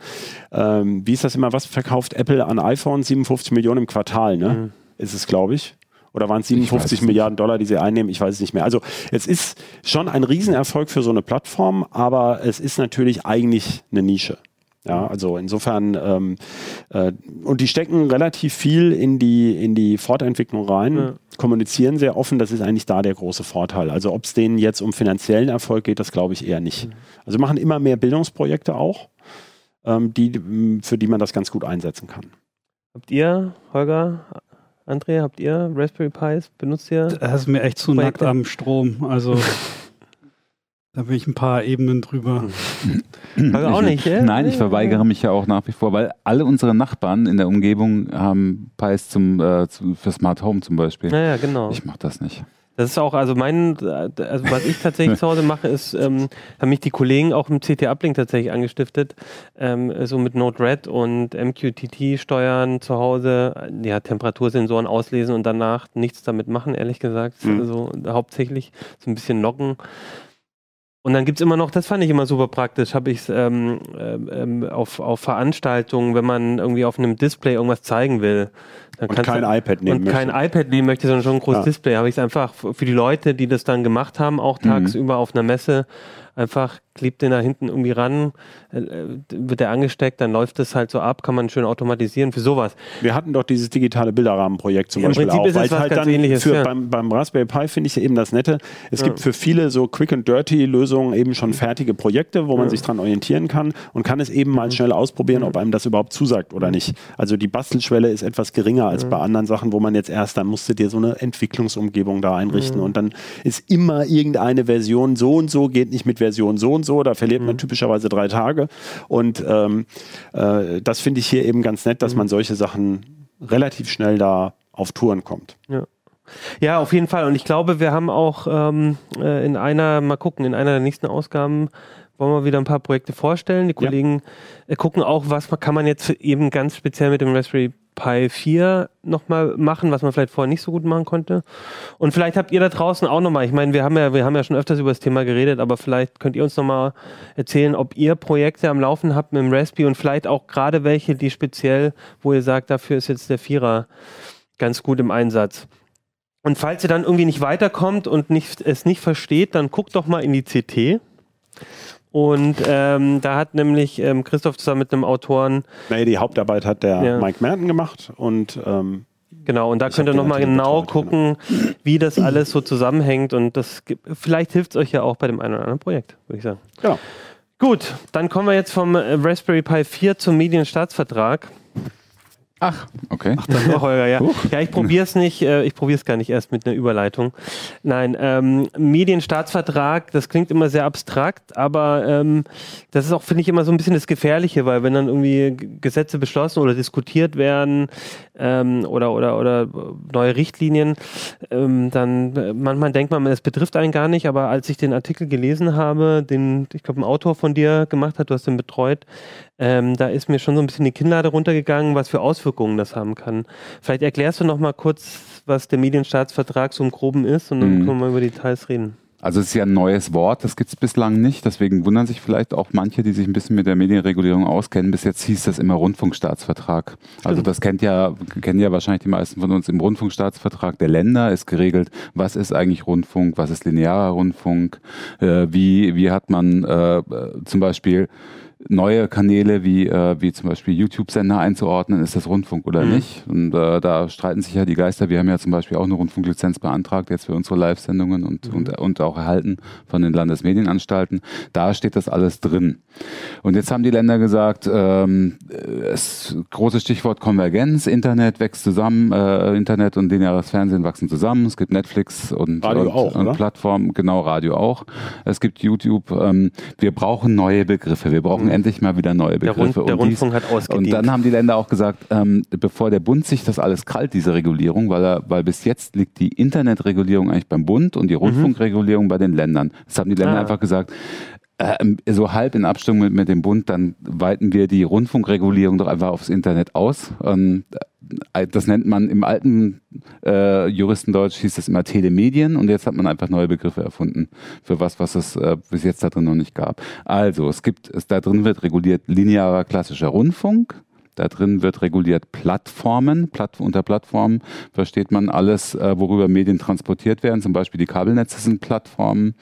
Ähm, wie ist das immer? Was verkauft Apple an iPhone? 57 Millionen im Quartal, ne? Ist es, glaube ich. Oder waren es weiß 57 es nicht. Milliarden Dollar, die sie einnehmen? Ich weiß es nicht mehr. Also es ist schon ein Riesenerfolg für so eine Plattform, aber es ist natürlich eigentlich eine Nische. Ja, also insofern, ähm, äh, und die stecken relativ viel in die, in die Fortentwicklung rein, Ja. kommunizieren sehr offen, das ist eigentlich da der große Vorteil. Also ob es denen jetzt um finanziellen Erfolg geht, das glaube ich eher nicht. Also machen immer mehr Bildungsprojekte auch, ähm, die, für die man das ganz gut einsetzen kann. Habt ihr, Holger, André, habt ihr Raspberry Pis? Benutzt ihr? Das ist mir echt zu Projekte. nackt am Strom. Also *laughs* da bin ich ein paar Ebenen drüber. Holger auch nicht, ja? Nein, ich verweigere mich ja auch nach wie vor, weil alle unsere Nachbarn in der Umgebung haben Pies zum, äh, zu, für Smart Home zum Beispiel. Naja, genau. Ich mache das nicht. Das ist auch, also mein, also was ich tatsächlich zu Hause mache, ist, ähm, haben mich die Kollegen auch im CT-Uplink tatsächlich angestiftet, ähm, so mit Node-RED und MQTT steuern zu Hause, ja, Temperatursensoren auslesen und danach nichts damit machen, ehrlich gesagt. Mhm. Also hauptsächlich so ein bisschen loggen. Und dann gibt es immer noch, das fand ich immer super praktisch, habe ich es ähm, ähm, ähm, auf, auf Veranstaltungen, wenn man irgendwie auf einem Display irgendwas zeigen will. Dann Und kein du, iPad nehmen und kein möchte. iPad nehmen möchte, sondern schon ein großes Ja. Display. Habe ich es einfach für die Leute, die das dann gemacht haben, auch Mhm. tagsüber auf einer Messe, einfach klebt den da hinten irgendwie ran, äh, wird der angesteckt, dann läuft das halt so ab, kann man schön automatisieren für sowas. Wir hatten doch dieses digitale Bilderrahmenprojekt zum Im Beispiel Prinzip auch, weil es halt dann Ähnliches, für, ja. beim, beim Raspberry Pi finde ich ja eben das Nette. Es Ja. gibt für viele so Quick and Dirty Lösungen eben schon fertige Projekte, wo man sich dran orientieren kann und kann es eben Mhm. mal schnell ausprobieren, ob einem das überhaupt zusagt oder nicht. Also die Bastelschwelle ist etwas geringer als bei anderen Sachen, wo man jetzt erst, dann musst du dir so eine Entwicklungsumgebung da einrichten Mhm. und dann ist immer irgendeine Version so und so, geht nicht mit Version so und so, da verliert Mhm. man typischerweise drei Tage und ähm, äh, das finde ich hier eben ganz nett, Mhm. dass man solche Sachen relativ schnell da auf Touren kommt. Ja, auf jeden Fall. Und ich glaube, wir haben auch ähm, äh, in einer, mal gucken, in einer der nächsten Ausgaben wollen wir wieder ein paar Projekte vorstellen. Die Ja. Kollegen äh, gucken auch, was man, kann man jetzt eben ganz speziell mit dem Raspberry Pi 4 nochmal machen, was man vielleicht vorher nicht so gut machen konnte. Und vielleicht habt ihr da draußen auch nochmal, ich meine, wir haben ja, wir haben ja schon öfters über das Thema geredet, aber vielleicht könnt ihr uns nochmal erzählen, ob ihr Projekte am Laufen habt mit dem Raspberry und vielleicht auch gerade welche, die speziell, wo ihr sagt, dafür ist jetzt der Vierer ganz gut im Einsatz. Und falls ihr dann irgendwie nicht weiterkommt und nicht, es nicht versteht, dann guckt doch mal in die CT. Und ähm, da hat nämlich ähm, Christoph zusammen mit einem Autoren, Naja, die Hauptarbeit hat der Ja. Mike Merton gemacht und ähm, genau, und da könnt ihr nochmal genau betreut, gucken, wie das alles so zusammenhängt. Und das gibt, vielleicht hilft es euch ja auch bei dem einen oder anderen Projekt, würde ich sagen. ja. Gut, dann kommen wir jetzt vom Raspberry Pi 4 zum Medienstaatsvertrag. Ach, okay. Oh, Holger, ja. Ja, ich probiere es nicht, äh, ich probiere es gar nicht erst mit einer Überleitung. Nein, ähm, Medienstaatsvertrag, das klingt immer sehr abstrakt, aber ähm, das ist auch, finde ich, immer so ein bisschen das Gefährliche, weil wenn dann irgendwie Gesetze beschlossen oder diskutiert werden ähm, oder, oder, oder neue Richtlinien, ähm, dann äh, manchmal denkt man, es betrifft einen gar nicht, aber als ich den Artikel gelesen habe, den, ich glaube, ein Autor von dir gemacht hat, du hast den betreut, ähm, da ist mir schon so ein bisschen die Kinnlade runtergegangen, was für Auswirkungen das haben kann. Vielleicht erklärst du noch mal kurz, was der Medienstaatsvertrag so im Groben ist und dann Mhm. können wir mal über Details reden. Also es ist ja ein neues Wort, das gibt es bislang nicht. Deswegen wundern sich vielleicht auch manche, die sich ein bisschen mit der Medienregulierung auskennen. Bis jetzt hieß das immer Rundfunkstaatsvertrag. Also Stimmt. das kennt ja, kennen ja wahrscheinlich die meisten von uns. Im Rundfunkstaatsvertrag der Länder ist geregelt, was ist eigentlich Rundfunk, was ist linearer Rundfunk, äh, wie, wie hat man äh, zum Beispiel neue Kanäle wie, äh, wie zum Beispiel YouTube-Sender einzuordnen, ist das Rundfunk oder Mhm. nicht? Und äh, da streiten sich ja die Geister. Wir haben ja zum Beispiel auch eine Rundfunklizenz beantragt, jetzt für unsere Live-Sendungen und, und, und auch erhalten von den Landesmedienanstalten. Da steht das alles drin. Und jetzt haben die Länder gesagt, ähm, es großes Stichwort Konvergenz, Internet wächst zusammen, äh, Internet und lineares Fernsehen wachsen zusammen. Es gibt Netflix und, Radio und, auch, und? Plattformen, genau, Radio auch. Es gibt YouTube. Ähm, wir brauchen neue Begriffe. Wir brauchen endlich mal wieder neue Mhm. Der, Begriffe. Rund, der Und dies- Rundfunk hat ausgedient. und dann haben die Länder auch gesagt, ähm, bevor der Bund sich das alles krallt, diese Regulierung, weil, er, weil bis jetzt liegt die Internetregulierung eigentlich beim Bund und die Rundfunkregulierung bei den Ländern. Das haben die Länder Ah. einfach gesagt, so halb in Abstimmung mit, mit dem Bund, dann weiten wir die Rundfunkregulierung doch einfach aufs Internet aus. Ähm, äh, das nennt man im alten äh, Juristendeutsch hieß das immer Telemedien und jetzt hat man einfach neue Begriffe erfunden für was, was es äh, bis jetzt da drin noch nicht gab. Also es gibt, es, da drin wird reguliert linearer klassischer Rundfunk. Da drin wird reguliert Plattformen. Platt, unter Plattformen versteht man alles, äh, worüber Medien transportiert werden. Zum Beispiel die Kabelnetze sind Plattformen,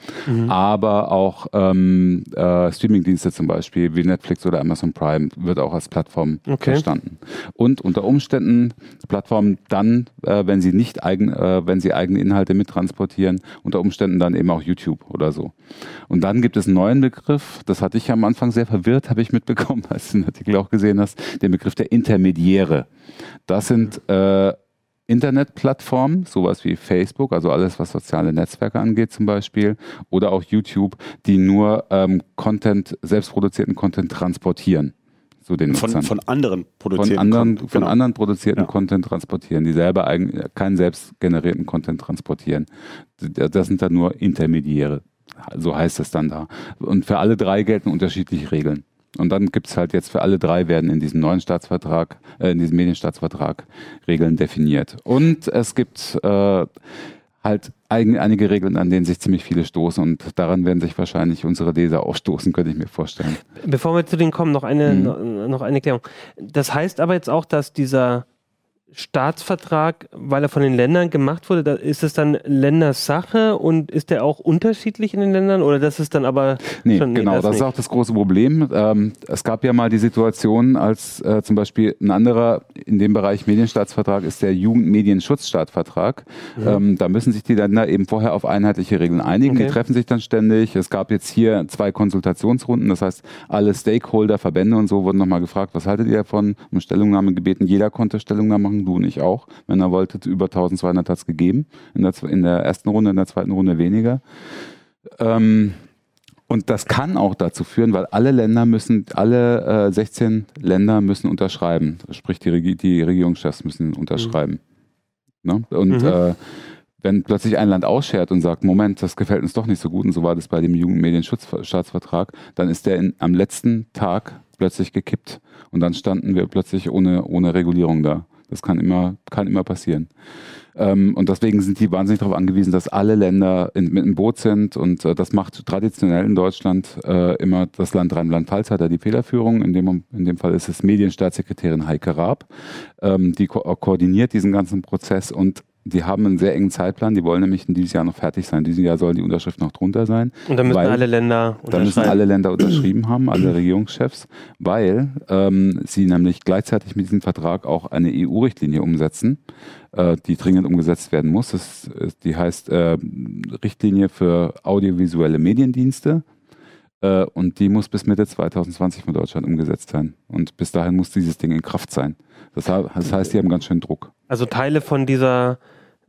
aber auch ähm, äh, Streamingdienste zum Beispiel wie Netflix oder Amazon Prime wird auch als Plattform Okay. verstanden. Und unter Umständen Plattformen dann, äh, wenn sie nicht eigen, äh, wenn sie eigene Inhalte mittransportieren, unter Umständen dann eben auch YouTube oder so. Und dann gibt es einen neuen Begriff, das hatte ich am Anfang sehr verwirrt, habe ich mitbekommen, *laughs* als du den Artikel auch gesehen hast, den Begriff der Intermediäre. Das sind äh, Internetplattformen, sowas wie Facebook, also alles, was soziale Netzwerke angeht zum Beispiel, oder auch YouTube, die nur ähm, Content, selbstproduzierten Content transportieren zu den Von, Nutzern von anderen von produzierten anderen, Kon- von genau. anderen produzierten Ja. Content transportieren, die selber eigen, keinen selbst generierten Content transportieren. Das sind dann nur Intermediäre. So heißt es dann da. Und für alle drei gelten unterschiedliche Regeln. Und dann gibt es halt jetzt für alle drei werden in diesem neuen Staatsvertrag, äh, in diesem Medienstaatsvertrag Regeln definiert. Und es gibt äh, halt eigen, einige Regeln, an denen sich ziemlich viele stoßen und daran werden sich wahrscheinlich unsere Leser auch stoßen, könnte ich mir vorstellen. Bevor wir zu denen kommen, noch eine, Mhm. noch, noch eine Erklärung. Das heißt aber jetzt auch, dass dieser Staatsvertrag, weil er von den Ländern gemacht wurde, da ist es dann Ländersache und ist der auch unterschiedlich in den Ländern oder das ist dann aber Nee, schon, genau, das, ist nicht. auch das große Problem. Ähm, es gab ja mal die Situation, als äh, zum Beispiel ein anderer in dem Bereich Medienstaatsvertrag ist der Jugendmedienschutzstaatvertrag. Ähm, da müssen sich die Länder eben vorher auf einheitliche Regeln einigen. Okay. Die treffen sich dann ständig. Es gab jetzt hier zwei Konsultationsrunden, das heißt, alle Stakeholder, Verbände und so wurden nochmal gefragt, was haltet ihr davon? Um Stellungnahme gebeten. Jeder konnte Stellungnahme machen, Du und ich auch, wenn er wollte, über 1200 hat es gegeben. In der, in der ersten Runde, in der zweiten Runde weniger. Ähm, und das kann auch dazu führen, weil alle Länder müssen, alle äh, 16 Länder müssen unterschreiben. Sprich, die, Regi die Regierungschefs müssen unterschreiben. Mhm. Ne? Und mhm. äh, wenn plötzlich ein Land ausschert und sagt, Moment, das gefällt uns doch nicht so gut, und so war das bei dem Jugendmedienschutzstaatsvertrag, dann ist der in, am letzten Tag plötzlich gekippt. Und dann standen wir plötzlich ohne, ohne Regulierung da. Das kann immer, kann immer passieren. Ähm, und deswegen sind die wahnsinnig darauf angewiesen, dass alle Länder in, mit im Boot sind. Und äh, das macht traditionell in Deutschland äh, immer das Land Rheinland-Pfalz hat da die Federführung. In dem, in dem Fall ist es Medienstaatssekretärin Heike Raab. Ähm, die ko koordiniert diesen ganzen Prozess und die haben einen sehr engen Zeitplan. Die wollen nämlich in dieses Jahr noch fertig sein. In diesem Jahr sollen die Unterschriften noch drunter sein. Und dann müssen alle Länder unterschreiben. Dann müssen alle Länder unterschrieben haben, alle *clears throat* Regierungschefs, weil ähm, sie nämlich gleichzeitig mit diesem Vertrag auch eine EU-Richtlinie umsetzen, äh, die dringend umgesetzt werden muss. Das, die heißt äh, Richtlinie für audiovisuelle Mediendienste. Äh, und die muss bis Mitte 2020 von Deutschland umgesetzt sein. Und bis dahin muss dieses Ding in Kraft sein. Das, das heißt, die haben ganz schön Druck. Also Teile von dieser,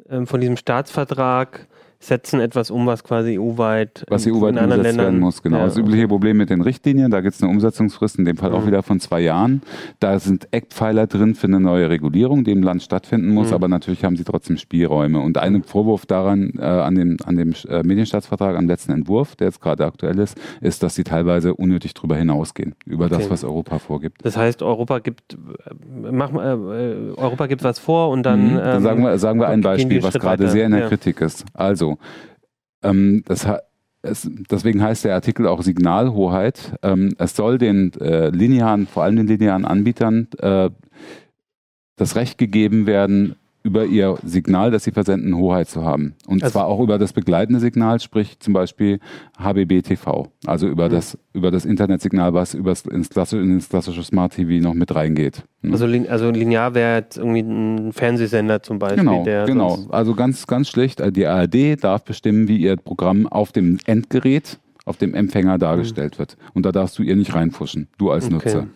ähm, von diesem Staatsvertrag setzen etwas um, was quasi EU-weit was EU-weit umgesetzt Ländern, werden muss. Genau. Ja, das übliche Problem mit den Richtlinien, da gibt es eine Umsetzungsfrist, in dem Fall mhm. auch wieder von zwei Jahren. Da sind Eckpfeiler drin für eine neue Regulierung, die im Land stattfinden muss, mhm. aber natürlich haben sie trotzdem Spielräume. Und ein Vorwurf daran, äh, an dem, an dem äh, Medienstaatsvertrag, am letzten Entwurf, der jetzt gerade aktuell ist, ist, dass sie teilweise unnötig drüber hinausgehen, über okay. das, was Europa vorgibt. Das heißt, Europa gibt, mach, äh, Europa gibt was vor und dann. Mhm. Ähm, sagen wir, sagen wir ein Beispiel, was gerade sehr in der ja. Kritik ist. Also, ähm, das es, deswegen heißt der Artikel auch Signalhoheit. Ähm, es soll den äh, linearen, vor allem den linearen Anbietern, äh, das Recht gegeben werden, über ihr Signal, das sie versenden, Hoheit zu haben. Und also zwar auch über das begleitende Signal, sprich zum Beispiel HBB TV, also über mhm. das über das Internetsignal, was über ins klassische, ins klassische Smart TV noch mit reingeht. Ne? Also, also linear wäre jetzt irgendwie ein Fernsehsender zum Beispiel. Genau, genau. Also ganz ganz schlicht. Äh, die ARD darf bestimmen, wie ihr Programm auf dem Endgerät auf dem Empfänger dargestellt mhm. wird. Und da darfst du ihr nicht reinfuschen, du als okay. Nutzer.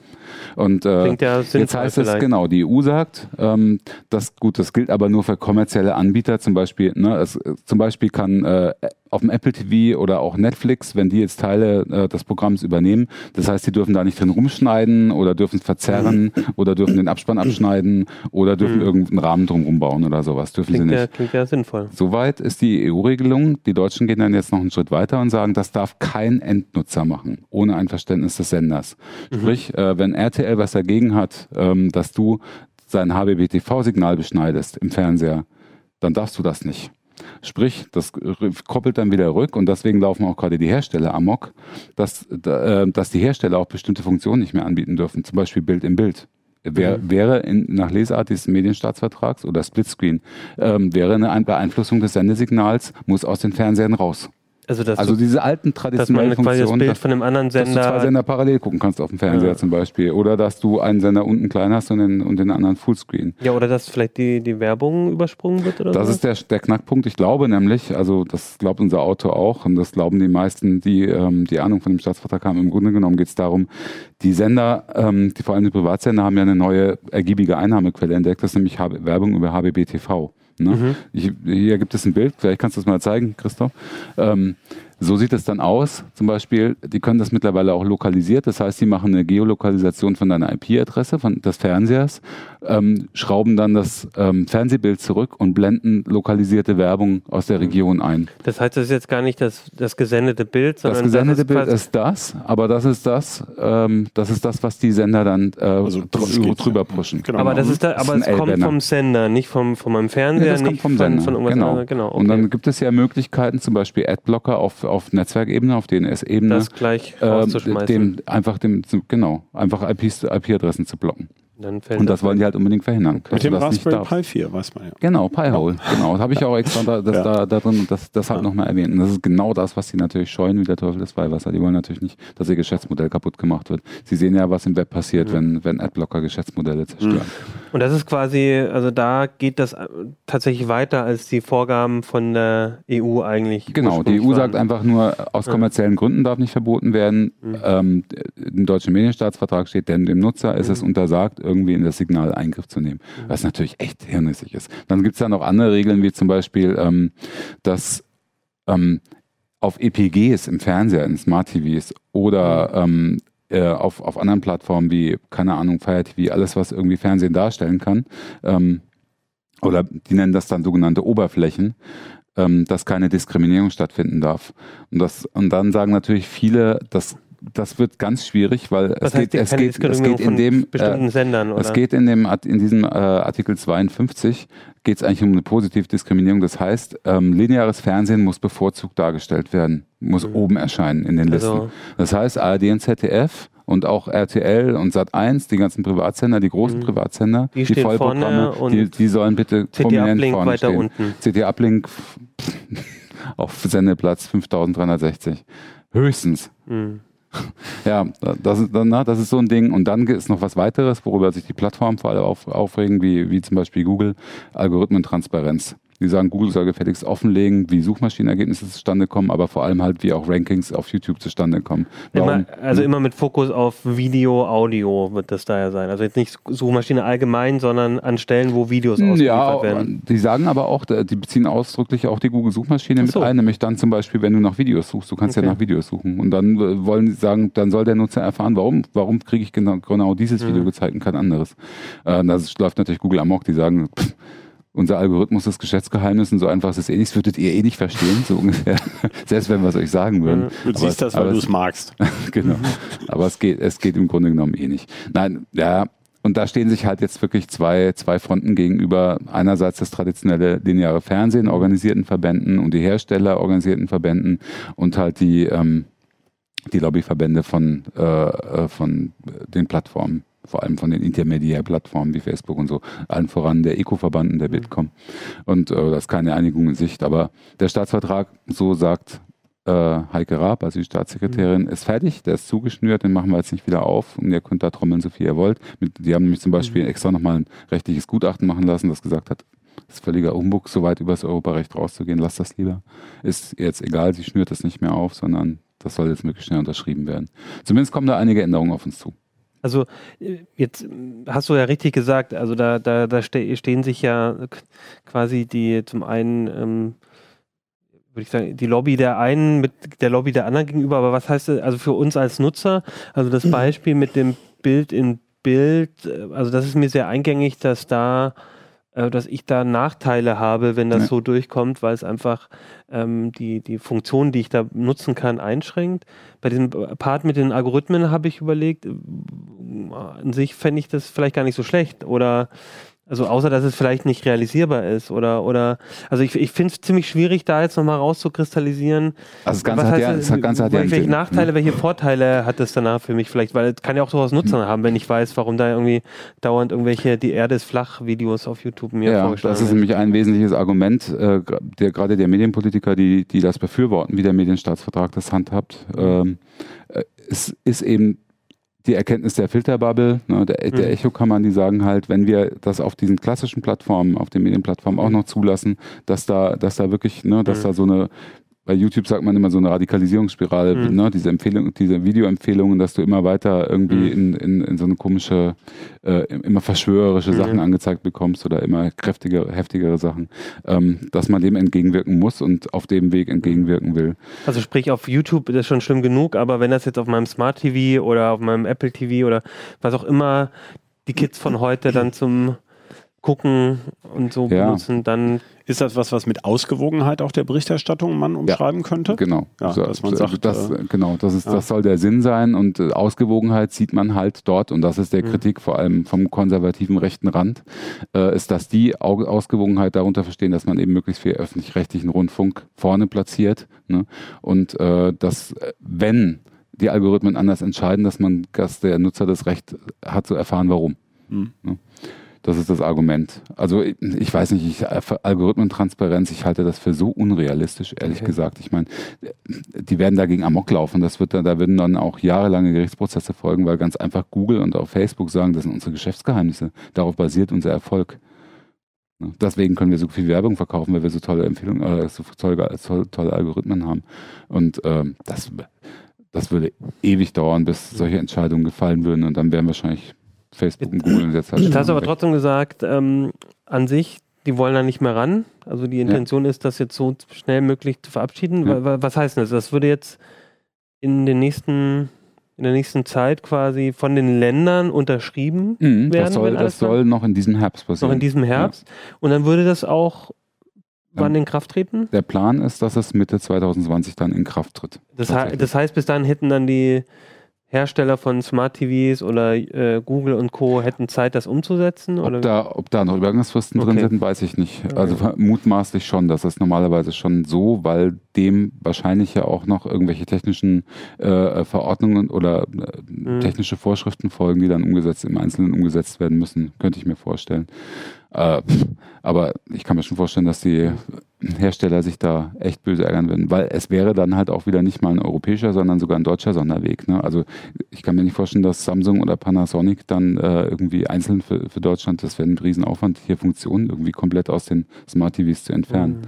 Und äh, ja jetzt heißt es genau, die EU sagt, ähm, das gut, das gilt aber nur für kommerzielle Anbieter. Zum Beispiel, ne, es, zum Beispiel kann äh, auf dem Apple TV oder auch Netflix, wenn die jetzt Teile äh, des Programms übernehmen, das heißt, sie dürfen da nicht drin rumschneiden oder dürfen es verzerren oder dürfen den Abspann abschneiden oder dürfen mhm. irgendeinen Rahmen drumherum bauen oder sowas. Dürfen klingt sie nicht. Ja, klingt ja sinnvoll. Soweit ist die EU-Regelung. Die Deutschen gehen dann jetzt noch einen Schritt weiter und sagen, das darf kein Endnutzer machen, ohne ein Verständnis des Senders. Mhm. Sprich, äh, wenn RTL was dagegen hat, ähm, dass du sein HBB-TV-Signal beschneidest im Fernseher, dann darfst du das nicht. Sprich, das koppelt dann wieder rück und deswegen laufen auch gerade die Hersteller amok, dass, äh, dass die Hersteller auch bestimmte Funktionen nicht mehr anbieten dürfen, zum Beispiel Bild im Bild. Wär, mhm. Wäre in, nach Lesart dieses Medienstaatsvertrags oder Splitscreen, ähm, wäre eine Beeinflussung des Sendesignals, muss aus den Fernsehern raus. Also, also diese alten traditionellen dass man quasi das Bild von einem anderen Sender... Dass du zwei Sender parallel gucken kannst auf dem Fernseher ja. zum Beispiel. Oder dass du einen Sender unten klein hast und den, und den anderen Fullscreen. Ja, oder dass vielleicht die, die Werbung übersprungen wird oder Das so? ist der, der Knackpunkt. Ich glaube nämlich, also das glaubt unser Autor auch und das glauben die meisten, die ähm, die Ahnung von dem Staatsvertrag haben. Im Grunde genommen geht es darum, die Sender, ähm, die vor allem die Privatsender, haben ja eine neue ergiebige Einnahmequelle entdeckt. Das ist nämlich Werbung über HBB TV. Ne? Mhm. Ich, hier gibt es ein Bild, vielleicht kannst du es mal zeigen, Christoph. Ähm, so sieht es dann aus. Zum Beispiel, die können das mittlerweile auch lokalisiert. Das heißt, sie machen eine Geolokalisation von deiner IP-Adresse, von des Fernsehers, ähm, schrauben dann das ähm, Fernsehbild zurück und blenden lokalisierte Werbung aus der Region ein. Das heißt, das ist jetzt gar nicht das, das gesendete Bild, sondern das gesendete das ist Bild ist das, aber das ist das, ähm, das ist das, was die Sender dann äh, also drü drüber pushen. Genau. Aber das ist da, aber ist es kommt vom Sender, nicht vom, von meinem Fernseher, ja, das kommt vom Sender. Von, von genau. genau okay. Und dann gibt es ja Möglichkeiten, zum Beispiel Adblocker auf auf Netzwerkebene, auf DNS-Ebene, das gleich äh, dem, einfach dem, genau, einfach IP-Adressen zu blocken. Und das wollen die halt unbedingt verhindern. Mit dem Raspberry Pi 4, weiß man ja. Genau, Pi-Hole. Genau, das habe ich auch *laughs* extra da, das, ja. da, da drin das, das halt ja. nochmal erwähnt. Und das ist genau das, was sie natürlich scheuen, wie der Teufel des Weihwasser. Die wollen natürlich nicht, dass ihr Geschäftsmodell kaputt gemacht wird. Sie sehen ja, was im Web passiert, mhm. wenn, wenn Adblocker Geschäftsmodelle zerstören. Mhm. Und das ist quasi, also da geht das äh, tatsächlich weiter als die Vorgaben von der EU eigentlich. Genau, die EU sagt einfach nur, aus kommerziellen Gründen darf nicht verboten werden. Mhm. Ähm, Im deutschen Medienstaatsvertrag steht, denn dem Nutzer ist mhm. es untersagt, irgendwie in das Signal Eingriff zu nehmen. Mhm. Was natürlich echt hirnrissig ist. Dann gibt es ja noch andere Regeln, wie zum Beispiel, ähm, dass ähm, auf EPGs im Fernseher, in Smart TVs oder mhm. ähm, äh, auf, auf anderen Plattformen wie, keine Ahnung, Fire TV, alles, was irgendwie Fernsehen darstellen kann, ähm, oder die nennen das dann sogenannte Oberflächen, ähm, dass keine Diskriminierung stattfinden darf. Und, das, und dann sagen natürlich viele, das das wird ganz schwierig, weil es geht, es geht, es geht in dem bestimmten äh, Sendern, oder? es geht in dem in diesem äh, Artikel 52 geht es eigentlich um eine positive Diskriminierung. Das heißt, ähm, lineares Fernsehen muss bevorzugt dargestellt werden, muss mhm. oben erscheinen in den Listen. Also. Das heißt, ARD und ZDF und auch RTL und Sat1, die ganzen Privatsender, die großen mhm. Privatsender, die, die Vollprogramme, die, die sollen bitte prominent vorne weiter stehen. unten. CT Uplink *laughs* auf Sendeplatz 5360. Höchstens. Mhm. *laughs* Ja, das ist, das ist so ein Ding. Und dann ist noch was weiteres, worüber sich die Plattformen vor allem auf, aufregen, wie, wie zum Beispiel Google, Algorithmentransparenz. Die sagen, Google soll gefälligst offenlegen, wie Suchmaschinenergebnisse zustande kommen, aber vor allem halt, wie auch Rankings auf YouTube zustande kommen. Immer, also immer mit Fokus auf Video, Audio wird das daher sein. Also jetzt nicht Suchmaschine allgemein, sondern an Stellen, wo Videos ausgeliefert ja, werden. Die sagen aber auch, die beziehen ausdrücklich auch die Google-Suchmaschine so. mit ein, nämlich dann zum Beispiel, wenn du nach Videos suchst, du kannst okay. ja nach Videos suchen. Und dann äh, wollen sie sagen, dann soll der Nutzer erfahren, warum, warum kriege ich genau, genau dieses mhm. Video gezeigt und kein anderes. Äh, das läuft natürlich Google amok, die sagen, pff, unser Algorithmus ist Geschäftsgeheimnis und so einfach ist es eh nichts, würdet ihr eh nicht verstehen, so *laughs* ungefähr. Selbst wenn wir es euch sagen würden. Du aber siehst das, weil du es magst. *laughs* genau. Aber es geht, es geht im Grunde genommen eh nicht. Nein, ja, und da stehen sich halt jetzt wirklich zwei, zwei Fronten gegenüber. Einerseits das traditionelle lineare Fernsehen, organisierten Verbänden und die Hersteller organisierten Verbänden und halt die, ähm, die Lobbyverbände von, äh, äh von den Plattformen vor allem von den Intermediärplattformen wie Facebook und so, allen voran der Eco-Verband und der mhm. Bitkom. Und äh, das ist keine Einigung in Sicht. Aber der Staatsvertrag, so sagt äh, Heike Raab, also die Staatssekretärin, mhm. ist fertig, der ist zugeschnürt, den machen wir jetzt nicht wieder auf und ihr könnt da trommeln, so viel ihr wollt. Mit, die haben nämlich zum Beispiel mhm. extra nochmal ein rechtliches Gutachten machen lassen, das gesagt hat, ist völliger Umbug, so weit über das Europarecht rauszugehen, lasst das lieber. Ist jetzt egal, sie schnürt das nicht mehr auf, sondern das soll jetzt möglichst schnell unterschrieben werden. Zumindest kommen da einige Änderungen auf uns zu. Also äh, jetzt hast du ja richtig gesagt, also da, da, da stehen sich ja quasi die zum einen, ähm, würde ich sagen, die Lobby der einen mit der Lobby der anderen gegenüber, aber was heißt das, also für uns als Nutzer, also das Beispiel mit dem Bild in Bild, äh, also das ist mir sehr eingängig, dass da äh, dass ich da Nachteile habe, wenn das ja. so durchkommt, weil es einfach ähm, die, die Funktion, die ich da nutzen kann, einschränkt. Bei diesem Part mit den Algorithmen habe ich überlegt, äh, an sich fände ich das vielleicht gar nicht so schlecht oder also außer dass es vielleicht nicht realisierbar ist oder oder also ich, ich finde es ziemlich schwierig, da jetzt nochmal rauszukristallisieren. Also das Ganze hat ja, das Ganze hat welche ja Nachteile, welche Vorteile hat das danach für mich vielleicht? Weil es kann ja auch durchaus Nutzen mhm. haben, wenn ich weiß, warum da irgendwie dauernd irgendwelche die Erde ist flach Videos auf YouTube mir ja, vorgeschlagen Das ist nämlich ein wesentliches Argument, äh, der gerade der Medienpolitiker, die die das befürworten, wie der Medienstaatsvertrag das handhabt. Ähm, äh, es ist eben die Erkenntnis der Filterbubble, ne, der, der mhm. Echokammern, die sagen halt, wenn wir das auf diesen klassischen Plattformen, auf den Medienplattformen auch noch zulassen, dass da, dass da wirklich, ne, dass mhm. da so eine bei YouTube sagt man immer so eine Radikalisierungsspirale, mhm. ne, diese Empfehlung, diese Videoempfehlungen, dass du immer weiter irgendwie mhm. in, in, in so eine komische, äh, immer verschwörerische mhm. Sachen angezeigt bekommst oder immer kräftigere, heftigere Sachen, ähm, dass man dem entgegenwirken muss und auf dem Weg entgegenwirken will. Also sprich auf YouTube ist das schon schlimm genug, aber wenn das jetzt auf meinem Smart TV oder auf meinem Apple TV oder was auch immer die Kids von heute *clears throat* dann zum gucken und so ja. benutzen, dann. Ist das was, was mit Ausgewogenheit auch der Berichterstattung man umschreiben ja, könnte? Genau. Ja, dass man sagt, das, äh, genau, das, ist, das soll der Sinn sein und äh, Ausgewogenheit sieht man halt dort und das ist der mhm. Kritik vor allem vom konservativen rechten Rand, äh, ist, dass die Ausgewogenheit darunter verstehen, dass man eben möglichst viel öffentlich-rechtlichen Rundfunk vorne platziert ne? und äh, dass, äh, wenn die Algorithmen anders entscheiden, dass man, dass der Nutzer das Recht hat zu erfahren, warum. Mhm. Ne? Das ist das Argument. Also ich, weiß nicht, ich, Algorithmentransparenz, ich halte das für so unrealistisch, ehrlich Okay. gesagt. Ich meine, die werden dagegen Amok laufen. Das wird, da da würden dann auch jahrelange Gerichtsprozesse folgen, weil ganz einfach Google und auch Facebook sagen, das sind unsere Geschäftsgeheimnisse. Darauf basiert unser Erfolg. Ne? Deswegen können wir so viel Werbung verkaufen, weil wir so tolle Empfehlungen, äh, so tolle, tolle, tolle Algorithmen haben. Und ähm, das, das würde ewig dauern, bis solche Entscheidungen gefallen würden und dann wären wahrscheinlich Facebook und Google jetzt halt Jetzt hast du aber weg. trotzdem gesagt, ähm, an sich, die wollen da nicht mehr ran. Also die Intention ist, das jetzt so schnell möglich zu verabschieden. Ja. Wa- wa- Was heißt das? Das würde jetzt in den nächsten, in der nächsten Zeit quasi von den Ländern unterschrieben, Mhm, werden, das soll, das soll noch in diesem Herbst passieren. noch in diesem Herbst. Und dann würde das auch wann in Kraft treten? Der Plan ist, dass es Mitte 2020 dann in Kraft tritt. Das, das heißt, bis dahin hätten dann die Hersteller von Smart TVs oder äh, Google und Co. hätten Zeit, das umzusetzen? Oder? Ob da, ob da noch Übergangsfristen drin Okay. sind, weiß ich nicht. Okay. Also mutmaßlich schon, das ist normalerweise schon so, weil dem wahrscheinlich ja auch noch irgendwelche technischen äh, Verordnungen oder äh, Mhm. technische Vorschriften folgen, die dann umgesetzt, im Einzelnen umgesetzt werden müssen, könnte ich mir vorstellen. Äh, aber ich kann mir schon vorstellen, dass die Hersteller sich da echt böse ärgern würden, weil es wäre dann halt auch wieder nicht mal ein europäischer, sondern sogar ein deutscher Sonderweg. Ne? Also ich kann mir nicht vorstellen, dass Samsung oder Panasonic dann äh, irgendwie einzeln für, für Deutschland, das wäre ein Riesenaufwand, hier Funktionen irgendwie komplett aus den Smart TVs zu entfernen. Mhm.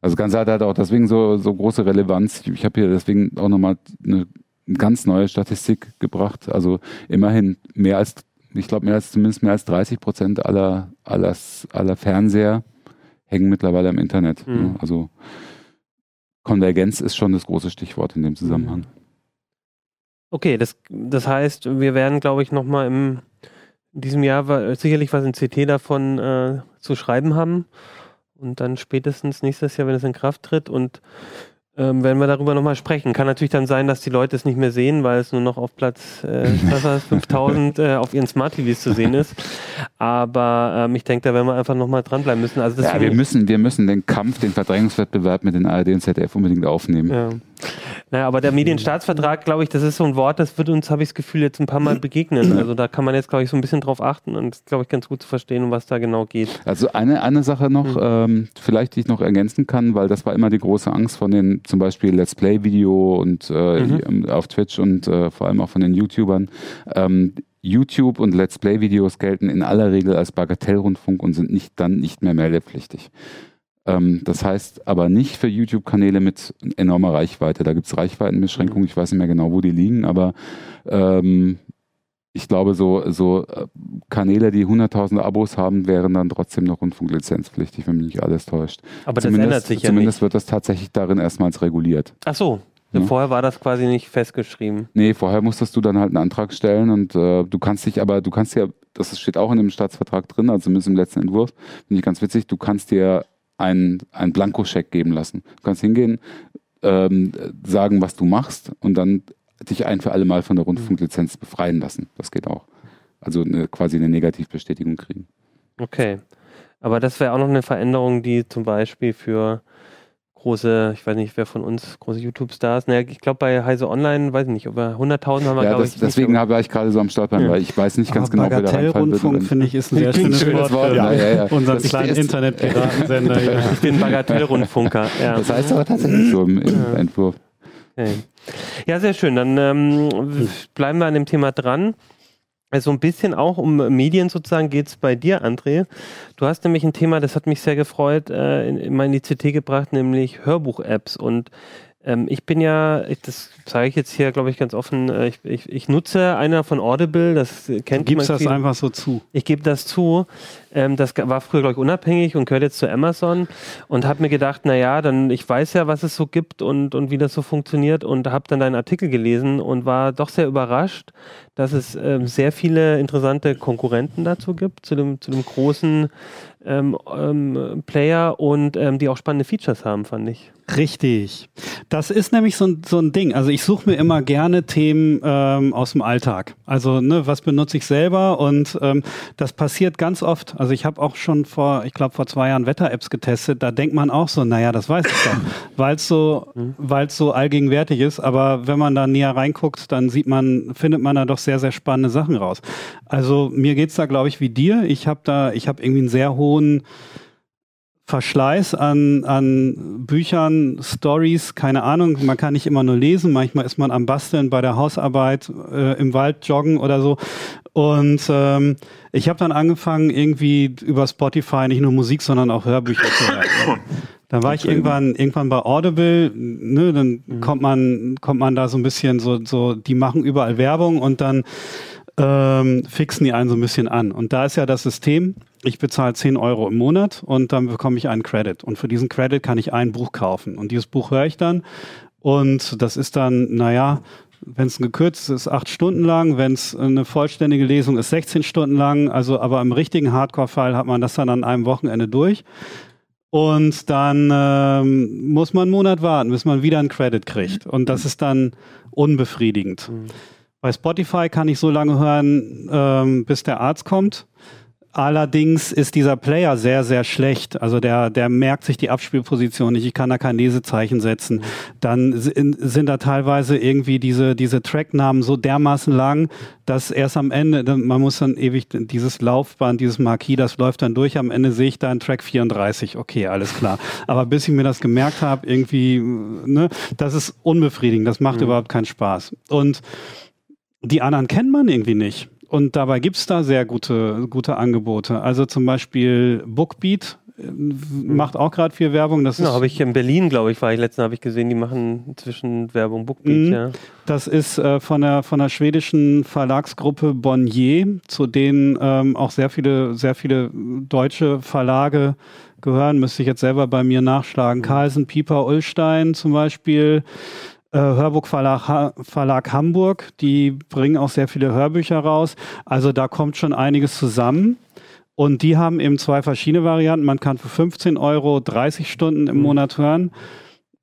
Also ganz hat halt auch deswegen so, so große Relevanz. Ich, ich habe hier deswegen auch nochmal eine ganz neue Statistik gebracht. Also immerhin mehr als, ich glaube mehr als zumindest mehr als 30 Prozent aller, aller, aller Fernseher hängen mittlerweile im Internet. Mhm. Ne? Also Konvergenz ist schon das große Stichwort in dem Zusammenhang. Okay, das, das heißt, wir werden, glaube ich, nochmal in diesem Jahr sicherlich was in CT davon äh, zu schreiben haben. Und dann spätestens nächstes Jahr, wenn es in Kraft tritt und ähm, werden wir darüber nochmal sprechen. Kann natürlich dann sein, dass die Leute es nicht mehr sehen, weil es nur noch auf Platz äh, *laughs* was war das, 5000 äh, auf ihren Smart TVs zu sehen ist. Aber ähm, ich denke, da werden wir einfach nochmal dranbleiben müssen. Also Ja, wir müssen, wir müssen den Kampf, den Verdrängungswettbewerb mit den ARD und ZDF unbedingt aufnehmen. Ja. Naja, aber der Medienstaatsvertrag, glaube ich, das ist so ein Wort, das wird uns, habe ich das Gefühl, jetzt ein paar Mal begegnen. Also da kann man jetzt, glaube ich, so ein bisschen drauf achten und ist, glaube ich, ganz gut zu verstehen, um was da genau geht. Also eine, eine Sache noch, Mhm. ähm, vielleicht die ich noch ergänzen kann, weil das war immer die große Angst von den zum Beispiel Let's Play Video und äh, Mhm. auf Twitch und äh, vor allem auch von den YouTubern. Ähm, YouTube und Let's Play Videos gelten in aller Regel als Bagatellrundfunk und sind nicht dann nicht mehr meldepflichtig. Ähm, das heißt aber nicht für YouTube-Kanäle mit enormer Reichweite. Da gibt es Reichweitenbeschränkungen, ich weiß nicht mehr genau, wo die liegen, aber ähm, ich glaube, so, so äh, Kanäle, die hunderttausende Abos haben, wären dann trotzdem noch rundfunklizenzpflichtig, wenn mich nicht alles täuscht. Aber das zumindest ändert sich ja zumindest nicht. wird das tatsächlich darin erstmals reguliert. Ach so, Ja. vorher war das quasi nicht festgeschrieben. Nee, vorher musstest du dann halt einen Antrag stellen und äh, du kannst dich aber, du kannst ja, das steht auch in dem Staatsvertrag drin, also zumindest im letzten Entwurf, finde ich ganz witzig, du kannst dir einen, einen Blankoscheck geben lassen. Du kannst hingehen, ähm, sagen, was du machst und dann dich ein für alle Mal von der Rundfunklizenz befreien lassen. Das geht auch. Also eine, quasi eine Negativbestätigung kriegen. Okay. Aber das wäre auch noch eine Veränderung, die zum Beispiel für große, ich weiß nicht, wer von uns, große YouTube-Stars, naja, ich glaube bei Heise Online, weiß ich nicht, über 100.000 haben wir, Ja, glaube ich. deswegen habe ich gerade so am Stolpern, Ja. weil ich weiß nicht ganz Aber genau, wer da. Bagatellrundfunk finde ich ist ein *laughs* sehr schönes, Schönes Wort für ja, ja, ja. unseren Das kleinen Internetpiratensender *laughs* ich bin Bagatellrundfunker. *laughs* Ja. Das heißt aber tatsächlich so im, im Ja. Entwurf. Okay. Ja, sehr schön. Dann ähm, bleiben wir an dem Thema dran. Also ein bisschen auch um Medien sozusagen geht es bei dir, André. Du hast nämlich ein Thema, das hat mich sehr gefreut, äh, in, in meine CT gebracht, nämlich Hörbuch-Apps. Und ähm, ich bin ja, ich, das sage ich jetzt hier, glaube ich, ganz offen, äh, ich, ich, ich nutze einer von Audible, das kennt Gibst man das viel- einfach so zu. ich gebe das zu. Ähm, das war früher, glaube ich, unabhängig und gehört jetzt zu Amazon und habe mir gedacht, naja, dann ich weiß ja, was es so gibt und, und wie das so funktioniert und habe dann deinen Artikel gelesen und war doch sehr überrascht, dass es ähm, sehr viele interessante Konkurrenten dazu gibt, zu dem, zu dem großen ähm, ähm, Player und ähm, die auch spannende Features haben, fand ich. Richtig. Das ist nämlich so ein, so ein Ding. Also ich suche mir immer gerne Themen ähm, aus dem Alltag. Also ne, was benutze ich selber und ähm, das passiert ganz oft. Also ich habe auch schon vor, ich glaube vor zwei Jahren Wetter-Apps getestet. Da denkt man auch so, naja, das weiß ich doch, *laughs* weil es so, Mhm. weil es so allgegenwärtig ist. Aber wenn man da näher reinguckt, dann sieht man, findet man da doch sehr, sehr spannende Sachen raus. Also mir geht's da, glaube ich, wie dir. Ich habe da, ich habe irgendwie einen sehr hohen Verschleiß an, an Büchern, Stories, keine Ahnung. Man kann nicht immer nur lesen. Manchmal ist man am Basteln bei der Hausarbeit, äh, im Wald joggen oder so. Und ähm, ich habe dann angefangen, irgendwie über Spotify nicht nur Musik, sondern auch Hörbücher zu hören. *laughs* Dann war ich irgendwann, irgendwann bei Audible, ne, dann kommt man, kommt man da so ein bisschen so, so, die machen überall Werbung und dann ähm, fixen die einen so ein bisschen an. Und da ist ja das System, ich bezahle 10 Euro im Monat und dann bekomme ich einen Credit. Und für diesen Credit kann ich ein Buch kaufen. Und dieses Buch höre ich dann. Und das ist dann, naja, wenn es ein gekürztes ist, acht Stunden lang, wenn es eine vollständige Lesung ist, 16 Stunden lang. Also, aber im richtigen Hardcore-Fall hat man das dann an einem Wochenende durch. Und dann ähm, muss man einen Monat warten, bis man wieder einen Credit kriegt. Und das ist dann unbefriedigend. Bei Spotify kann ich so lange hören, ähm, bis der Arzt kommt. Allerdings ist dieser Player sehr, sehr schlecht. Also der, der merkt sich die Abspielposition nicht. Ich kann da kein Lesezeichen setzen. Dann sind, da teilweise irgendwie diese, diese Tracknamen so dermaßen lang, dass erst am Ende, man muss dann ewig dieses Laufband, dieses Marquis, das läuft dann durch. Am Ende sehe ich da einen Track 34. Okay, alles klar. Aber bis ich mir das gemerkt habe, irgendwie, ne, das ist unbefriedigend. Das macht überhaupt keinen Spaß. Und die anderen kennt man irgendwie nicht. Und dabei gibt's da sehr gute, gute Angebote. Also zum Beispiel Bookbeat äh, macht auch gerade viel Werbung. Das ist, habe ich in Berlin, glaube ich, war ich letztens, habe ich gesehen, die machen inzwischen Werbung Bookbeat, Mhm. ja. das ist äh, von, der, von der schwedischen Verlagsgruppe Bonnier, zu denen ähm, auch sehr viele, sehr viele deutsche Verlage gehören. Müsste ich jetzt selber bei mir nachschlagen. Carlsen, Pieper, Ullstein zum Beispiel. Äh, Hörbuchverlag ha Verlag Hamburg, die bringen auch sehr viele Hörbücher raus. Also da kommt schon einiges zusammen. Und die haben eben zwei verschiedene Varianten. Man kann für 15 Euro 30 Stunden im Monat hören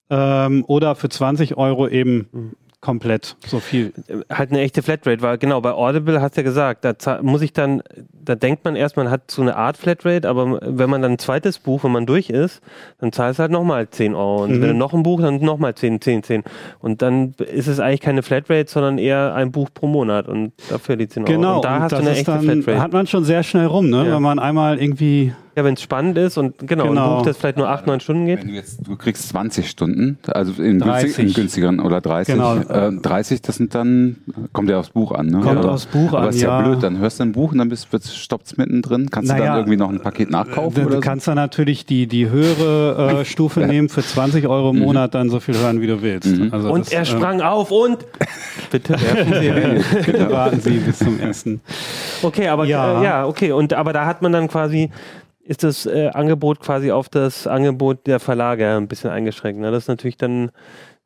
ähm, oder für 20 Euro eben komplett so viel. halt eine echte Flatrate war. Genau, bei Audible hast du ja gesagt, da muss ich dann, da denkt man erst, man hat so eine Art Flatrate, aber wenn man dann ein zweites Buch, wenn man durch ist, dann zahlst du halt nochmal 10 Euro. Und Mhm. wenn du noch ein Buch, dann nochmal 10, 10, 10. Und dann ist es eigentlich keine Flatrate, sondern eher ein Buch pro Monat und dafür die 10 Euro. Genau, Und da und hast du eine echte dann, Flatrate. hat man schon sehr schnell rum, ne? Ja. wenn man einmal irgendwie Ja, wenn es spannend ist und genau, Genau. ein Buch, das vielleicht nur 8, 9 Stunden geht. Wenn du jetzt, du kriegst 20 Stunden, also in, 30. günstig, in günstigeren oder 30. Genau. Äh, 30, das sind dann, kommt ja aufs Buch an. Ne? Kommt aber, aufs Buch aber an, ist ja, ja. blöd, dann hörst du ein Buch und dann bist, stoppt es mittendrin. Kannst du Naja, dann irgendwie noch ein Paket nachkaufen Du, oder du so? kannst dann natürlich die, die höhere äh, *laughs* Stufe nehmen, für 20 Euro im Monat dann so viel hören, wie du willst. Mhm. Also Und das, er ähm, sprang auf und *laughs* bitte werfen Sie. *laughs* bitte warten Sie bis zum ersten. Okay, aber Ja. ja, äh, ja okay. Und aber da hat man dann quasi, ist das äh, Angebot quasi auf das Angebot der Verlage ein bisschen eingeschränkt. Ne? Das ist natürlich dann,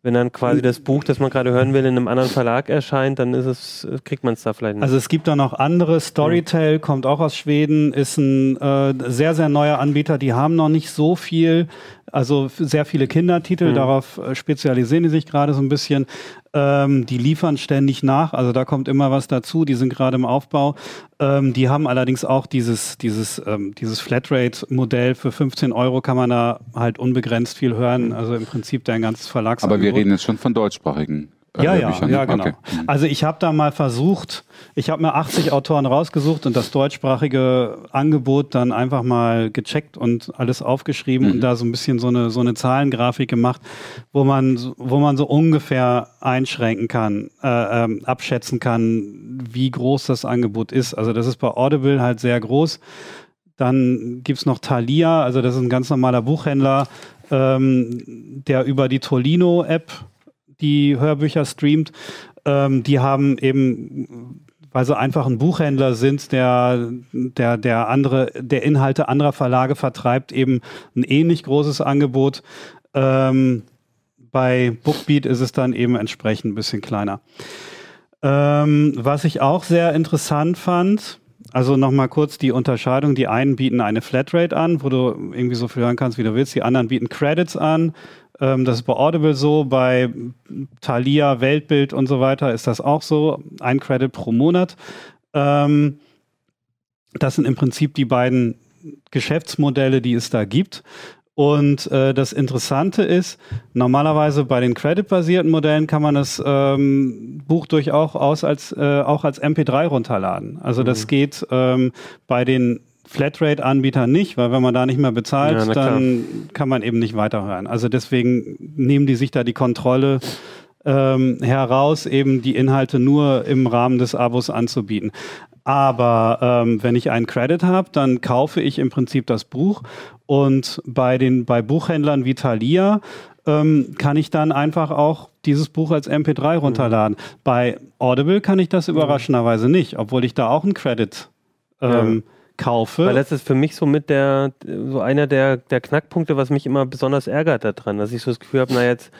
wenn dann quasi das Buch, das man gerade hören will, in einem anderen Verlag erscheint, dann ist es, kriegt man es da vielleicht nicht. Also es gibt da noch andere. Storytel kommt auch aus Schweden, ist ein äh, sehr, sehr neuer Anbieter. Die haben noch nicht so viel, also sehr viele Kindertitel. Darauf äh, spezialisieren die sich gerade so ein bisschen. Ähm, die liefern ständig nach, also da kommt immer was dazu. Die sind gerade im Aufbau. Ähm, die haben allerdings auch dieses, dieses, ähm, dieses Flatrate-Modell für 15 Euro kann man da halt unbegrenzt viel hören. Also im Prinzip dein ganzes Verlagsangebot. Reden jetzt schon von deutschsprachigen äh, Ja, ja, ja, genau. Okay. Mhm. Also ich habe da mal versucht, ich habe mir 80 Autoren rausgesucht und das deutschsprachige Angebot dann einfach mal gecheckt und alles aufgeschrieben Mhm. und da so ein bisschen so eine so eine Zahlengrafik gemacht, wo man so- wo man so ungefähr einschränken kann, äh, ähm, abschätzen kann, wie groß das Angebot ist. Also das ist bei Audible halt sehr groß. Dann gibt's noch Thalia, also das ist ein ganz normaler Buchhändler, ähm, der über die Tolino-App die Hörbücher streamt. Ähm, die haben eben, weil sie einfach ein Buchhändler sind, der, der, der andere, der Inhalte anderer Verlage vertreibt, eben ein ähnlich großes Angebot. Ähm, bei Bookbeat ist es dann eben entsprechend ein bisschen kleiner. Ähm, was ich auch sehr interessant fand, also nochmal kurz die Unterscheidung. Die einen bieten eine Flatrate an, wo du irgendwie so viel hören kannst, wie du willst. Die anderen bieten Credits an. Ähm, das ist bei Audible so. Bei Thalia, Weltbild und so weiter ist das auch so. Ein Credit pro Monat. Ähm, das sind im Prinzip die beiden Geschäftsmodelle, die es da gibt. Und äh, das Interessante ist, normalerweise bei den Credit-basierten Modellen kann man das ähm, Buch durchaus als, äh, auch als MP3 runterladen. Also das mhm. geht ähm, bei den Flatrate-Anbietern nicht, weil wenn man da nicht mehr bezahlt, ja, dann kann man eben nicht weiterhören. Also deswegen nehmen die sich da die Kontrolle ähm, heraus, eben die Inhalte nur im Rahmen des Abos anzubieten. Aber ähm, wenn ich einen Credit habe, dann kaufe ich im Prinzip das Buch und bei den bei Buchhändlern wie Thalia ähm, kann ich dann einfach auch dieses Buch als MP3 runterladen. Mhm. Bei Audible kann ich das überraschenderweise nicht, obwohl ich da auch einen Credit ähm, ja. kaufe. Weil das ist für mich so mit der so einer der, der Knackpunkte, was mich immer besonders ärgert daran, dass ich so das Gefühl habe, na jetzt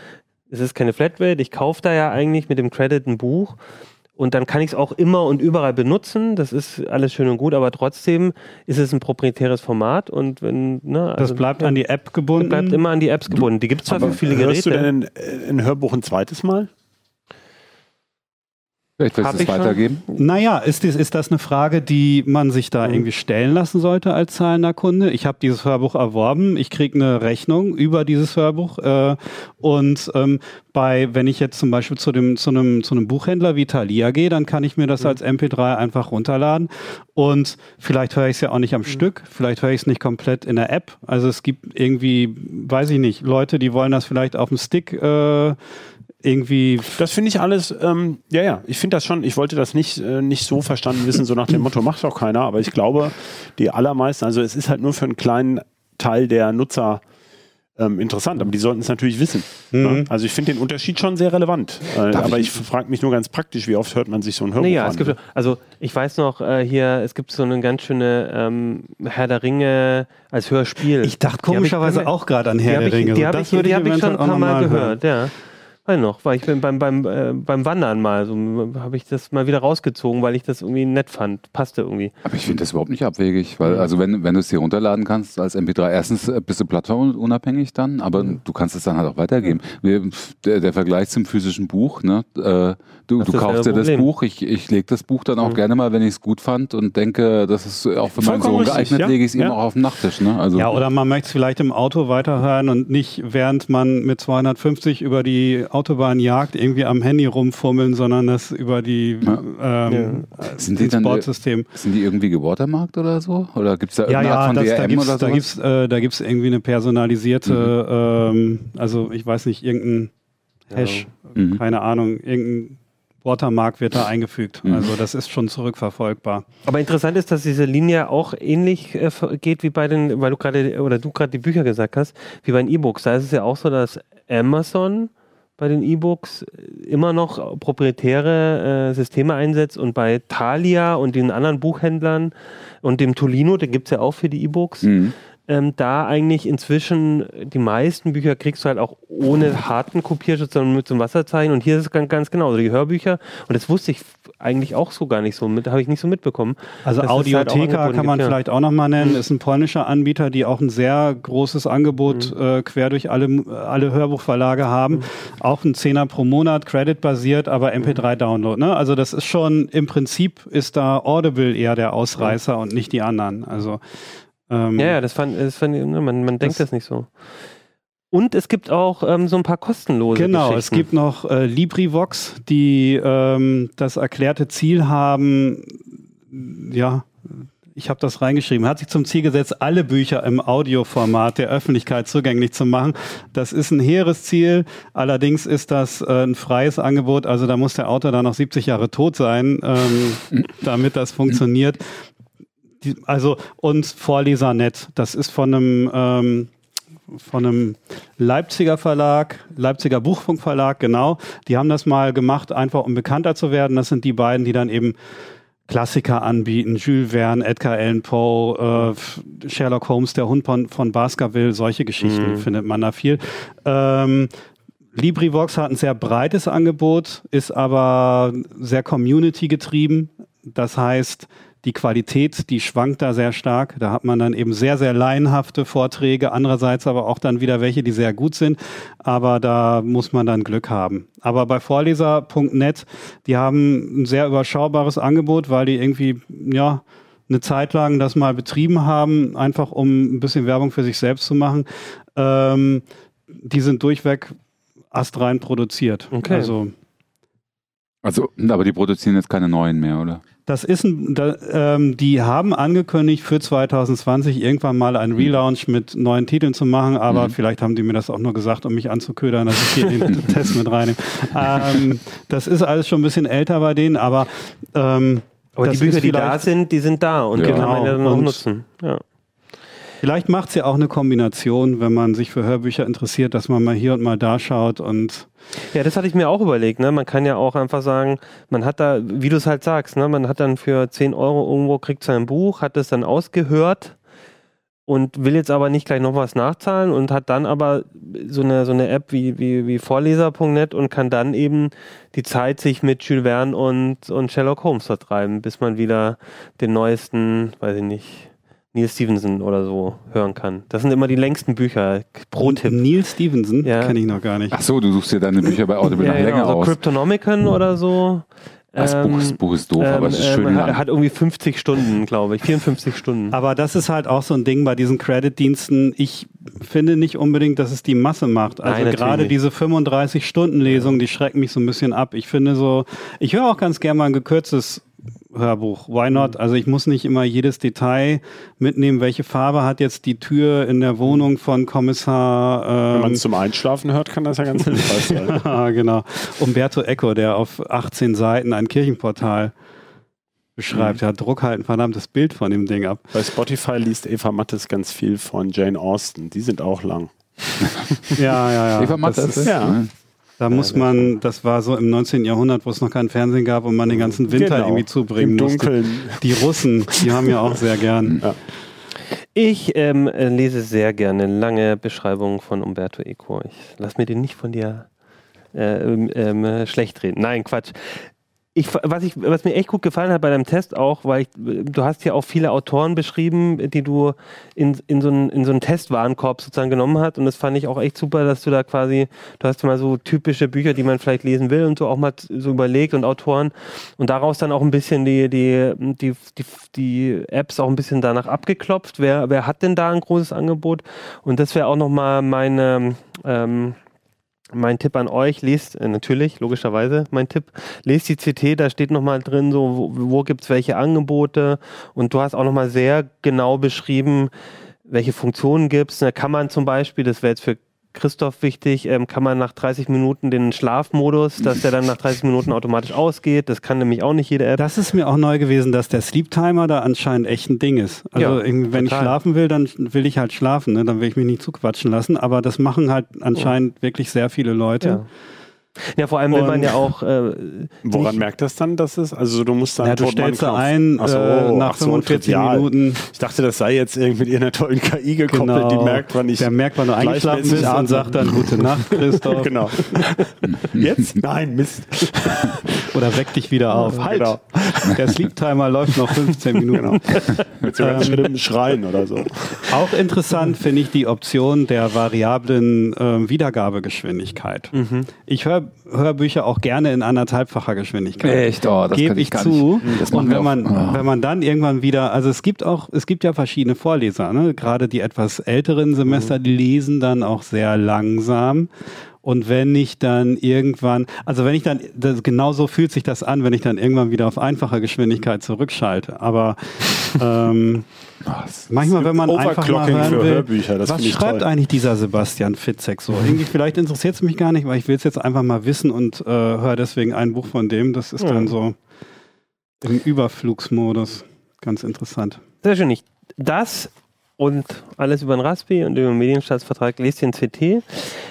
es ist keine Flatrate, ich kaufe da ja eigentlich mit dem Credit ein Buch und dann kann ich es auch immer und überall benutzen. Das ist alles schön und gut, aber trotzdem ist es ein proprietäres Format und wenn, ne, also, Das bleibt an die App gebunden. Bleibt immer an die Apps gebunden. Die gibt es zwar für viele Geräte. Hörst du denn ein, ein Hörbuch ein zweites Mal? Vielleicht willst du es weitergeben? Schon? Naja, ist, ist das eine Frage, die man sich da mhm. irgendwie stellen lassen sollte als zahlender Kunde? Ich habe dieses Hörbuch erworben, ich kriege eine Rechnung über dieses Hörbuch äh, und ähm, bei, wenn ich jetzt zum Beispiel zu, dem, zu, einem, zu einem Buchhändler wie Thalia gehe, dann kann ich mir das mhm. als MP3 einfach runterladen und vielleicht höre ich es ja auch nicht am mhm. Stück, vielleicht höre ich es nicht komplett in der App. Also es gibt irgendwie, weiß ich nicht, Leute, die wollen das vielleicht auf dem Stick äh, irgendwie. Das finde ich alles, ähm, ja, ja, ich finde das schon, ich wollte das nicht, äh, nicht so verstanden wissen, so nach dem Motto, macht doch keiner, aber ich glaube, die allermeisten, also es ist halt nur für einen kleinen Teil der Nutzer ähm, interessant, aber die sollten es natürlich wissen. Mhm. Ne? Also ich finde den Unterschied schon sehr relevant. Äh, aber ich, ich frage mich nur ganz praktisch, wie oft hört man sich so ein Hörbuch naja, an? Es gibt, also ich weiß noch, äh, hier, es gibt so eine ganz schöne ähm, Herr der Ringe als Hörspiel. Ich dachte komischerweise ich, auch gerade an Herr der Ringe. Die habe ich, die hab ich schon ein paar Mal gehört, ja. Weiß noch, weil ich bin beim, beim, äh, beim Wandern mal, so habe ich das mal wieder rausgezogen, weil ich das irgendwie nett fand. Passte irgendwie. Aber ich finde das überhaupt nicht abwegig, weil, also wenn, wenn du es dir runterladen kannst als MP3, erstens äh, bist du plattformunabhängig dann, aber mhm. du kannst es dann halt auch weitergeben. Der, der Vergleich zum physischen Buch, ne? Äh, du, du kaufst dir das Buch, ich, ich lege das Buch dann auch mhm. gerne mal, wenn ich es gut fand und denke, das ist auch für meinen Sohn geeignet, ja? lege ich es ja. ihm auch auf den Nachttisch. Ne? Also, ja, oder man möchte es vielleicht im Auto weiterhören und nicht, während man mit 250 über die Autobahnjagd irgendwie am Handy rumfummeln, sondern das über die ja. ähm, ja. sind die dann, Sportsystem. Sind die irgendwie gewatermarkt oder so? Oder gibt es da irgendeine ja, ja, Art von das, DRM da gibt's, oder sowas? Da gibt es äh, irgendwie eine personalisierte, mhm. ähm, also ich weiß nicht, irgendein Hash, mhm. keine Ahnung, irgendein Watermark wird da eingefügt. Mhm. Also das ist schon zurückverfolgbar. Aber interessant ist, dass diese Linie auch ähnlich äh, geht wie bei den, weil du gerade oder du gerade die Bücher gesagt hast, wie bei den E-Books. Da ist es ja auch so, dass Amazon bei den E-Books immer noch proprietäre äh, Systeme einsetzt und bei Thalia und den anderen Buchhändlern und dem Tolino, den gibt es ja auch für die E-Books, mhm ähm, da eigentlich inzwischen die meisten Bücher kriegst du halt auch ohne harten Kopierschutz, sondern mit so einem Wasserzeichen. Und hier ist es ganz, ganz genau, also die Hörbücher. Und das wusste ich eigentlich auch so gar nicht so, mit, habe ich nicht so mitbekommen. Also das Audiotheka halt kann man gibt, vielleicht auch nochmal nennen, mhm. ist ein polnischer Anbieter, die auch ein sehr großes Angebot mhm. äh, quer durch alle, alle Hörbuchverlage haben. Mhm. Auch ein Zehner pro Monat, Credit-basiert, aber MP3-Download. Ne? Also das ist schon, im Prinzip ist da Audible eher der Ausreißer und nicht die anderen. Also ähm, ja, ja, das fand, das fand ne, man, man denkt das, das nicht so. Und es gibt auch ähm, so ein paar kostenlose Genau, es gibt noch äh, LibriVox, die ähm, das erklärte Ziel haben, ja, ich habe das reingeschrieben, hat sich zum Ziel gesetzt, alle Bücher im Audioformat der Öffentlichkeit zugänglich zu machen. Das ist ein hehres Ziel, allerdings ist das äh, ein freies Angebot, also da muss der Autor dann noch 70 Jahre tot sein, ähm, *laughs* damit das funktioniert die, also und Vorlesernet, das ist von einem ähm, von einem Leipziger Verlag, Leipziger Buchfunkverlag, genau. Die haben das mal gemacht, einfach um bekannter zu werden. Das sind die beiden, die dann eben Klassiker anbieten, Jules Verne, Edgar Allan Poe, äh, Sherlock Holmes, der Hund von, von Baskerville, solche Geschichten mhm. findet man da viel. Ähm, LibriVox hat ein sehr breites Angebot, ist aber sehr Community getrieben. Das heißt, die Qualität, die schwankt da sehr stark. Da hat man dann eben sehr, sehr laienhafte Vorträge, andererseits aber auch dann wieder welche, die sehr gut sind. Aber da muss man dann Glück haben. Aber bei Vorleser.net, die haben ein sehr überschaubares Angebot, weil die irgendwie, ja, eine Zeit lang das mal betrieben haben, einfach um ein bisschen Werbung für sich selbst zu machen. Ähm, die sind durchweg astrein produziert. Okay. Also Also, aber die produzieren jetzt keine neuen mehr, oder? Das ist ein, da, ähm, die haben angekündigt für 2020 irgendwann mal einen Relaunch mit neuen Titeln zu machen, aber Mhm. vielleicht haben die mir das auch nur gesagt, um mich anzuködern, dass ich hier den *laughs* Test mit reinnehme. Ähm, das ist alles schon ein bisschen älter bei denen, aber ähm, Aber die Bücher, die da sind, die sind da und Ja. die kann man ja dann Genau. auch Und- nutzen. Ja. Vielleicht macht es ja auch eine Kombination, wenn man sich für Hörbücher interessiert, dass man mal hier und mal da schaut und ja, das hatte ich mir auch überlegt. Ne? Man kann ja auch einfach sagen, man hat da, wie du es halt sagst, ne? man hat dann für 10 Euro irgendwo, kriegt sein Buch, hat es dann ausgehört und will jetzt aber nicht gleich noch was nachzahlen und hat dann aber so eine, so eine App wie, wie, wie Vorleser.net und kann dann eben die Zeit sich mit Jules Verne und, und Sherlock Holmes vertreiben, bis man wieder den neuesten, weiß ich nicht, Neil Stevenson oder so hören kann. Das sind immer die längsten Bücher. Pro-Tipp. Neil Stevenson Ja. kenne ich noch gar nicht. Ach so, du suchst dir deine Bücher bei Audible Ja, nach genau, länger so aus. Cryptonomicon oder so. Das Buch, ist- Buch ist doof, aber es ist schön ähm, lang. Hat irgendwie 50 Stunden, glaube ich. 54 Stunden. Aber das ist halt auch so ein Ding bei diesen Credit-Diensten. Ich finde nicht unbedingt, dass es die Masse macht. Also Nein, gerade diese 35-Stunden-Lesung, die schrecken mich so ein bisschen ab. Ich finde so, ich höre auch ganz gerne mal ein gekürztes Hörbuch. Why not? Also ich muss nicht immer jedes Detail mitnehmen. Welche Farbe hat jetzt die Tür in der Wohnung von Kommissar? Wenn man Ähm, es zum Einschlafen hört, kann das ja ganz hilfreich *laughs* sein. Ah, genau. Umberto Eco, der auf 18 Seiten ein Kirchenportal beschreibt. Mhm. Ja, druck halt ein verdammtes Bild von dem Ding ab. Bei Spotify liest Eva Mattes ganz viel von Jane Austen. Die sind auch lang. *laughs* Ja, ja, ja. Eva Mattes, Das ist- ja. ne? Da muss man, das war so im 19. Jahrhundert, wo es noch kein Fernsehen gab und man den ganzen Winter Genau. irgendwie zubringen Im musste. Dunkeln. Die Russen, die haben ja auch sehr gern. Ich ähm, äh, lese sehr gerne lange Beschreibungen von Umberto Eco. Ich lass mir den nicht von dir äh, ähm, ähm, schlecht reden. Nein, Quatsch. Ich, was, ich, was mir echt gut gefallen hat bei deinem Test auch, weil ich, du hast ja auch viele Autoren beschrieben, die du in, in, so einen, in so einen Testwarenkorb sozusagen genommen hast. Und das fand ich auch echt super, dass du da quasi, du hast mal so typische Bücher, die man vielleicht lesen will und so auch mal so überlegt und Autoren und daraus dann auch ein bisschen die, die, die, die, die Apps auch ein bisschen danach abgeklopft. Wer, wer hat denn da ein großes Angebot? Und das wäre auch nochmal meine, ähm, mein Tipp an euch, lest äh, natürlich, logischerweise, mein Tipp, lest die CT, da steht nochmal drin, so, wo, wo gibt es welche Angebote und du hast auch nochmal sehr genau beschrieben, welche Funktionen gibt es. Da kann man zum Beispiel, das wäre jetzt für Christoph wichtig, ähm, kann man nach 30 Minuten den Schlafmodus, dass der dann nach 30 Minuten automatisch ausgeht. Das kann nämlich auch nicht jede App. Das ist mir auch neu gewesen, dass der Sleep Timer da anscheinend echt ein Ding ist. Also Ja, wenn total. ich schlafen will, dann will ich halt schlafen, ne? dann will ich mich nicht zuquatschen lassen. Aber das machen halt anscheinend wirklich sehr viele Leute. Ja. Ja, vor allem will man ja auch. Äh, Woran nicht- merkt das dann, dass es? Also du musst dann Ja, du stellst da ein, so, äh, nach ach so, 45 trivial. Minuten. Ich dachte, das sei jetzt irgendwie mit irgendeiner tollen KI gekoppelt, die merkt, wann ich. der merkt, wann du eingeschlafen bist und sagt dann Gute Nacht, Christoph. *laughs* genau. Jetzt? Nein, Mist. *laughs* Oder weck dich wieder auf. Halt! Genau. Der Sleep Timer läuft noch 15 *laughs* Minuten. Genau. Mit so ganz Ähm. schlimmem Schreien oder so. Auch interessant finde ich die Option der variablen ähm, Wiedergabegeschwindigkeit. Mhm. Ich höre Hörbücher auch gerne in anderthalbfacher Geschwindigkeit. Echt? Oh, das Gebe ich gar zu. nicht. Und wenn man. Oh. wenn man dann irgendwann wieder, also es gibt auch, es gibt ja verschiedene Vorleser, ne? gerade die etwas älteren Semester, die lesen dann auch sehr langsam. Und wenn ich dann irgendwann, also wenn ich dann, das, genau so fühlt sich das an, wenn ich dann irgendwann wieder auf einfache Geschwindigkeit zurückschalte. Aber *laughs* ähm, es- manchmal, wenn man einfach mal Overclocking hören für will, Hörbücher, das was finde ich schreibt toll. eigentlich dieser Sebastian Fitzek so? Irgendwie, vielleicht interessiert es mich gar nicht, weil ich will es jetzt einfach mal wissen und äh, höre deswegen ein Buch von dem. Das ist Ja. dann so im Überflugsmodus. Ganz interessant. Sehr schön. Ich, das und alles über den Raspi und über den Medienstaatsvertrag lest den CT.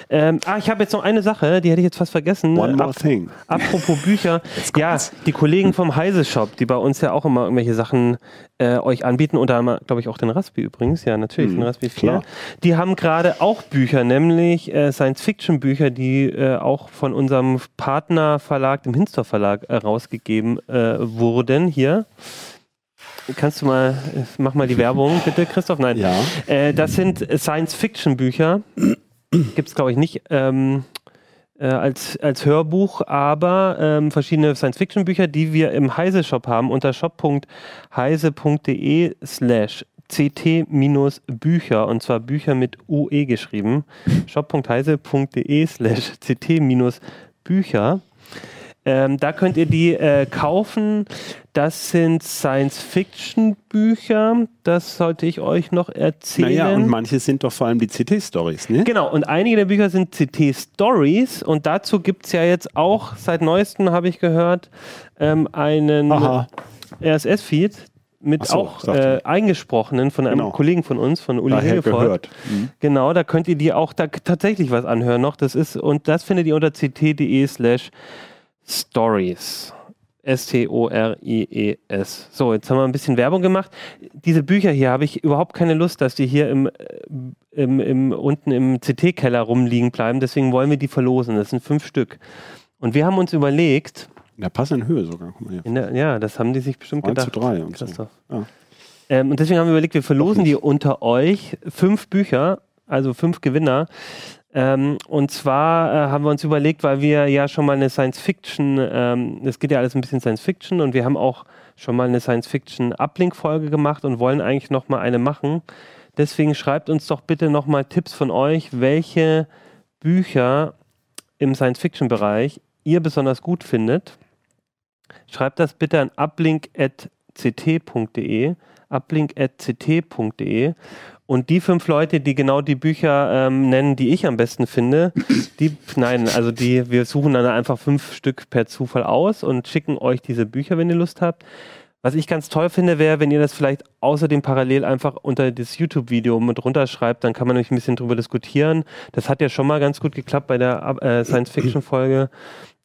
Ähm, ah, ich habe jetzt noch eine Sache, die hätte ich jetzt fast vergessen. One more Ap- thing. Apropos Bücher. *laughs* Ja, die Kollegen vom Heise Shop, die bei uns ja auch immer irgendwelche Sachen äh, euch anbieten, unter anderem, glaube ich, auch den Raspi übrigens, ja, natürlich, Mhm, den Raspi 4. klar. Die haben gerade auch Bücher, nämlich äh, Science-Fiction-Bücher, die äh, auch von unserem Partnerverlag, dem Hinstor Verlag, äh, rausgegeben äh, wurden. Hier. Kannst du mal, mach mal die Werbung, bitte, Christoph? Nein. Ja. Äh, das sind Science-Fiction-Bücher. Gibt es, glaube ich, nicht. Ähm, äh, als, als Hörbuch, aber ähm, verschiedene Science-Fiction-Bücher, die wir im Heise-Shop haben, unter shop.heise.de slash ct-bücher und zwar Bücher mit UE geschrieben. *laughs* shop.heise.de slash ct-bücher. Ähm, da könnt ihr die äh, kaufen. Das sind Science-Fiction-Bücher. Das sollte ich euch noch erzählen. Naja, und manche sind doch vor allem die CT-Stories, ne? Genau, und einige der Bücher sind CT-Stories. Und dazu gibt es ja jetzt auch, seit neuestem habe ich gehört, ähm, einen RSS-Feed mit so, auch äh, eingesprochenen von einem Genau. Kollegen von uns, von Uli Daher Hegefort. gehört. Mhm. Genau, da könnt ihr die auch da tatsächlich was anhören noch. Das ist, und das findet ihr unter ct.de slash stories. S-T-O-R-I-E-S. So, jetzt haben wir ein bisschen Werbung gemacht. Diese Bücher hier habe ich überhaupt keine Lust, dass die hier im, äh, im, im, unten im CT-Keller rumliegen bleiben. Deswegen wollen wir die verlosen. Das sind fünf Stück. Und wir haben uns überlegt, In der passenden Höhe sogar. Der, ja, das haben die sich bestimmt 3 zu gedacht. 3 und so. Ja. Ähm, und deswegen haben wir überlegt, wir verlosen die unter euch. Fünf Bücher, also fünf Gewinner. Ähm, und zwar äh, haben wir uns überlegt, weil wir ja schon mal eine Science-Fiction, ähm, es geht ja alles ein bisschen Science-Fiction und wir haben auch schon mal eine Science-Fiction-Uplink-Folge gemacht und wollen eigentlich noch mal eine machen. Deswegen schreibt uns doch bitte noch mal Tipps von euch, welche Bücher im Science-Fiction-Bereich ihr besonders gut findet. Schreibt das bitte an uplink.ct.de uplink.ct.de und die fünf Leute, die genau die Bücher ähm, nennen, die ich am besten finde, die, *laughs* nein, also die, wir suchen dann einfach fünf Stück per Zufall aus und schicken euch diese Bücher, wenn ihr Lust habt. Was ich ganz toll finde, wäre, wenn ihr das vielleicht außerdem parallel einfach unter das YouTube-Video mit runterschreibt, dann kann man nämlich ein bisschen drüber diskutieren. Das hat ja schon mal ganz gut geklappt bei der äh, Science-Fiction-Folge.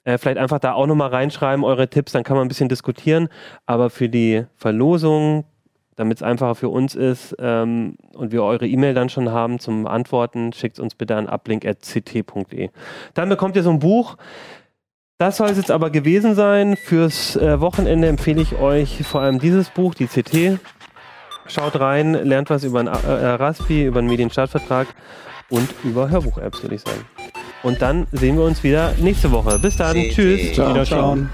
Äh, vielleicht einfach da auch nochmal reinschreiben, eure Tipps, dann kann man ein bisschen diskutieren. Aber für die Verlosung, damit es einfacher für uns ist ähm, und wir eure E-Mail dann schon haben zum Antworten, schickt uns bitte an uplink.ct.de. Dann bekommt ihr so ein Buch. Das soll es jetzt aber gewesen sein. Fürs äh, Wochenende empfehle ich euch vor allem dieses Buch, die CT. Schaut rein, lernt was über einen äh, Raspi, über einen Medienstartvertrag und über Hörbuch-Apps, würde ich sagen. Und dann sehen wir uns wieder nächste Woche. Bis dann. Tschüss. Ciao. Wiederschauen.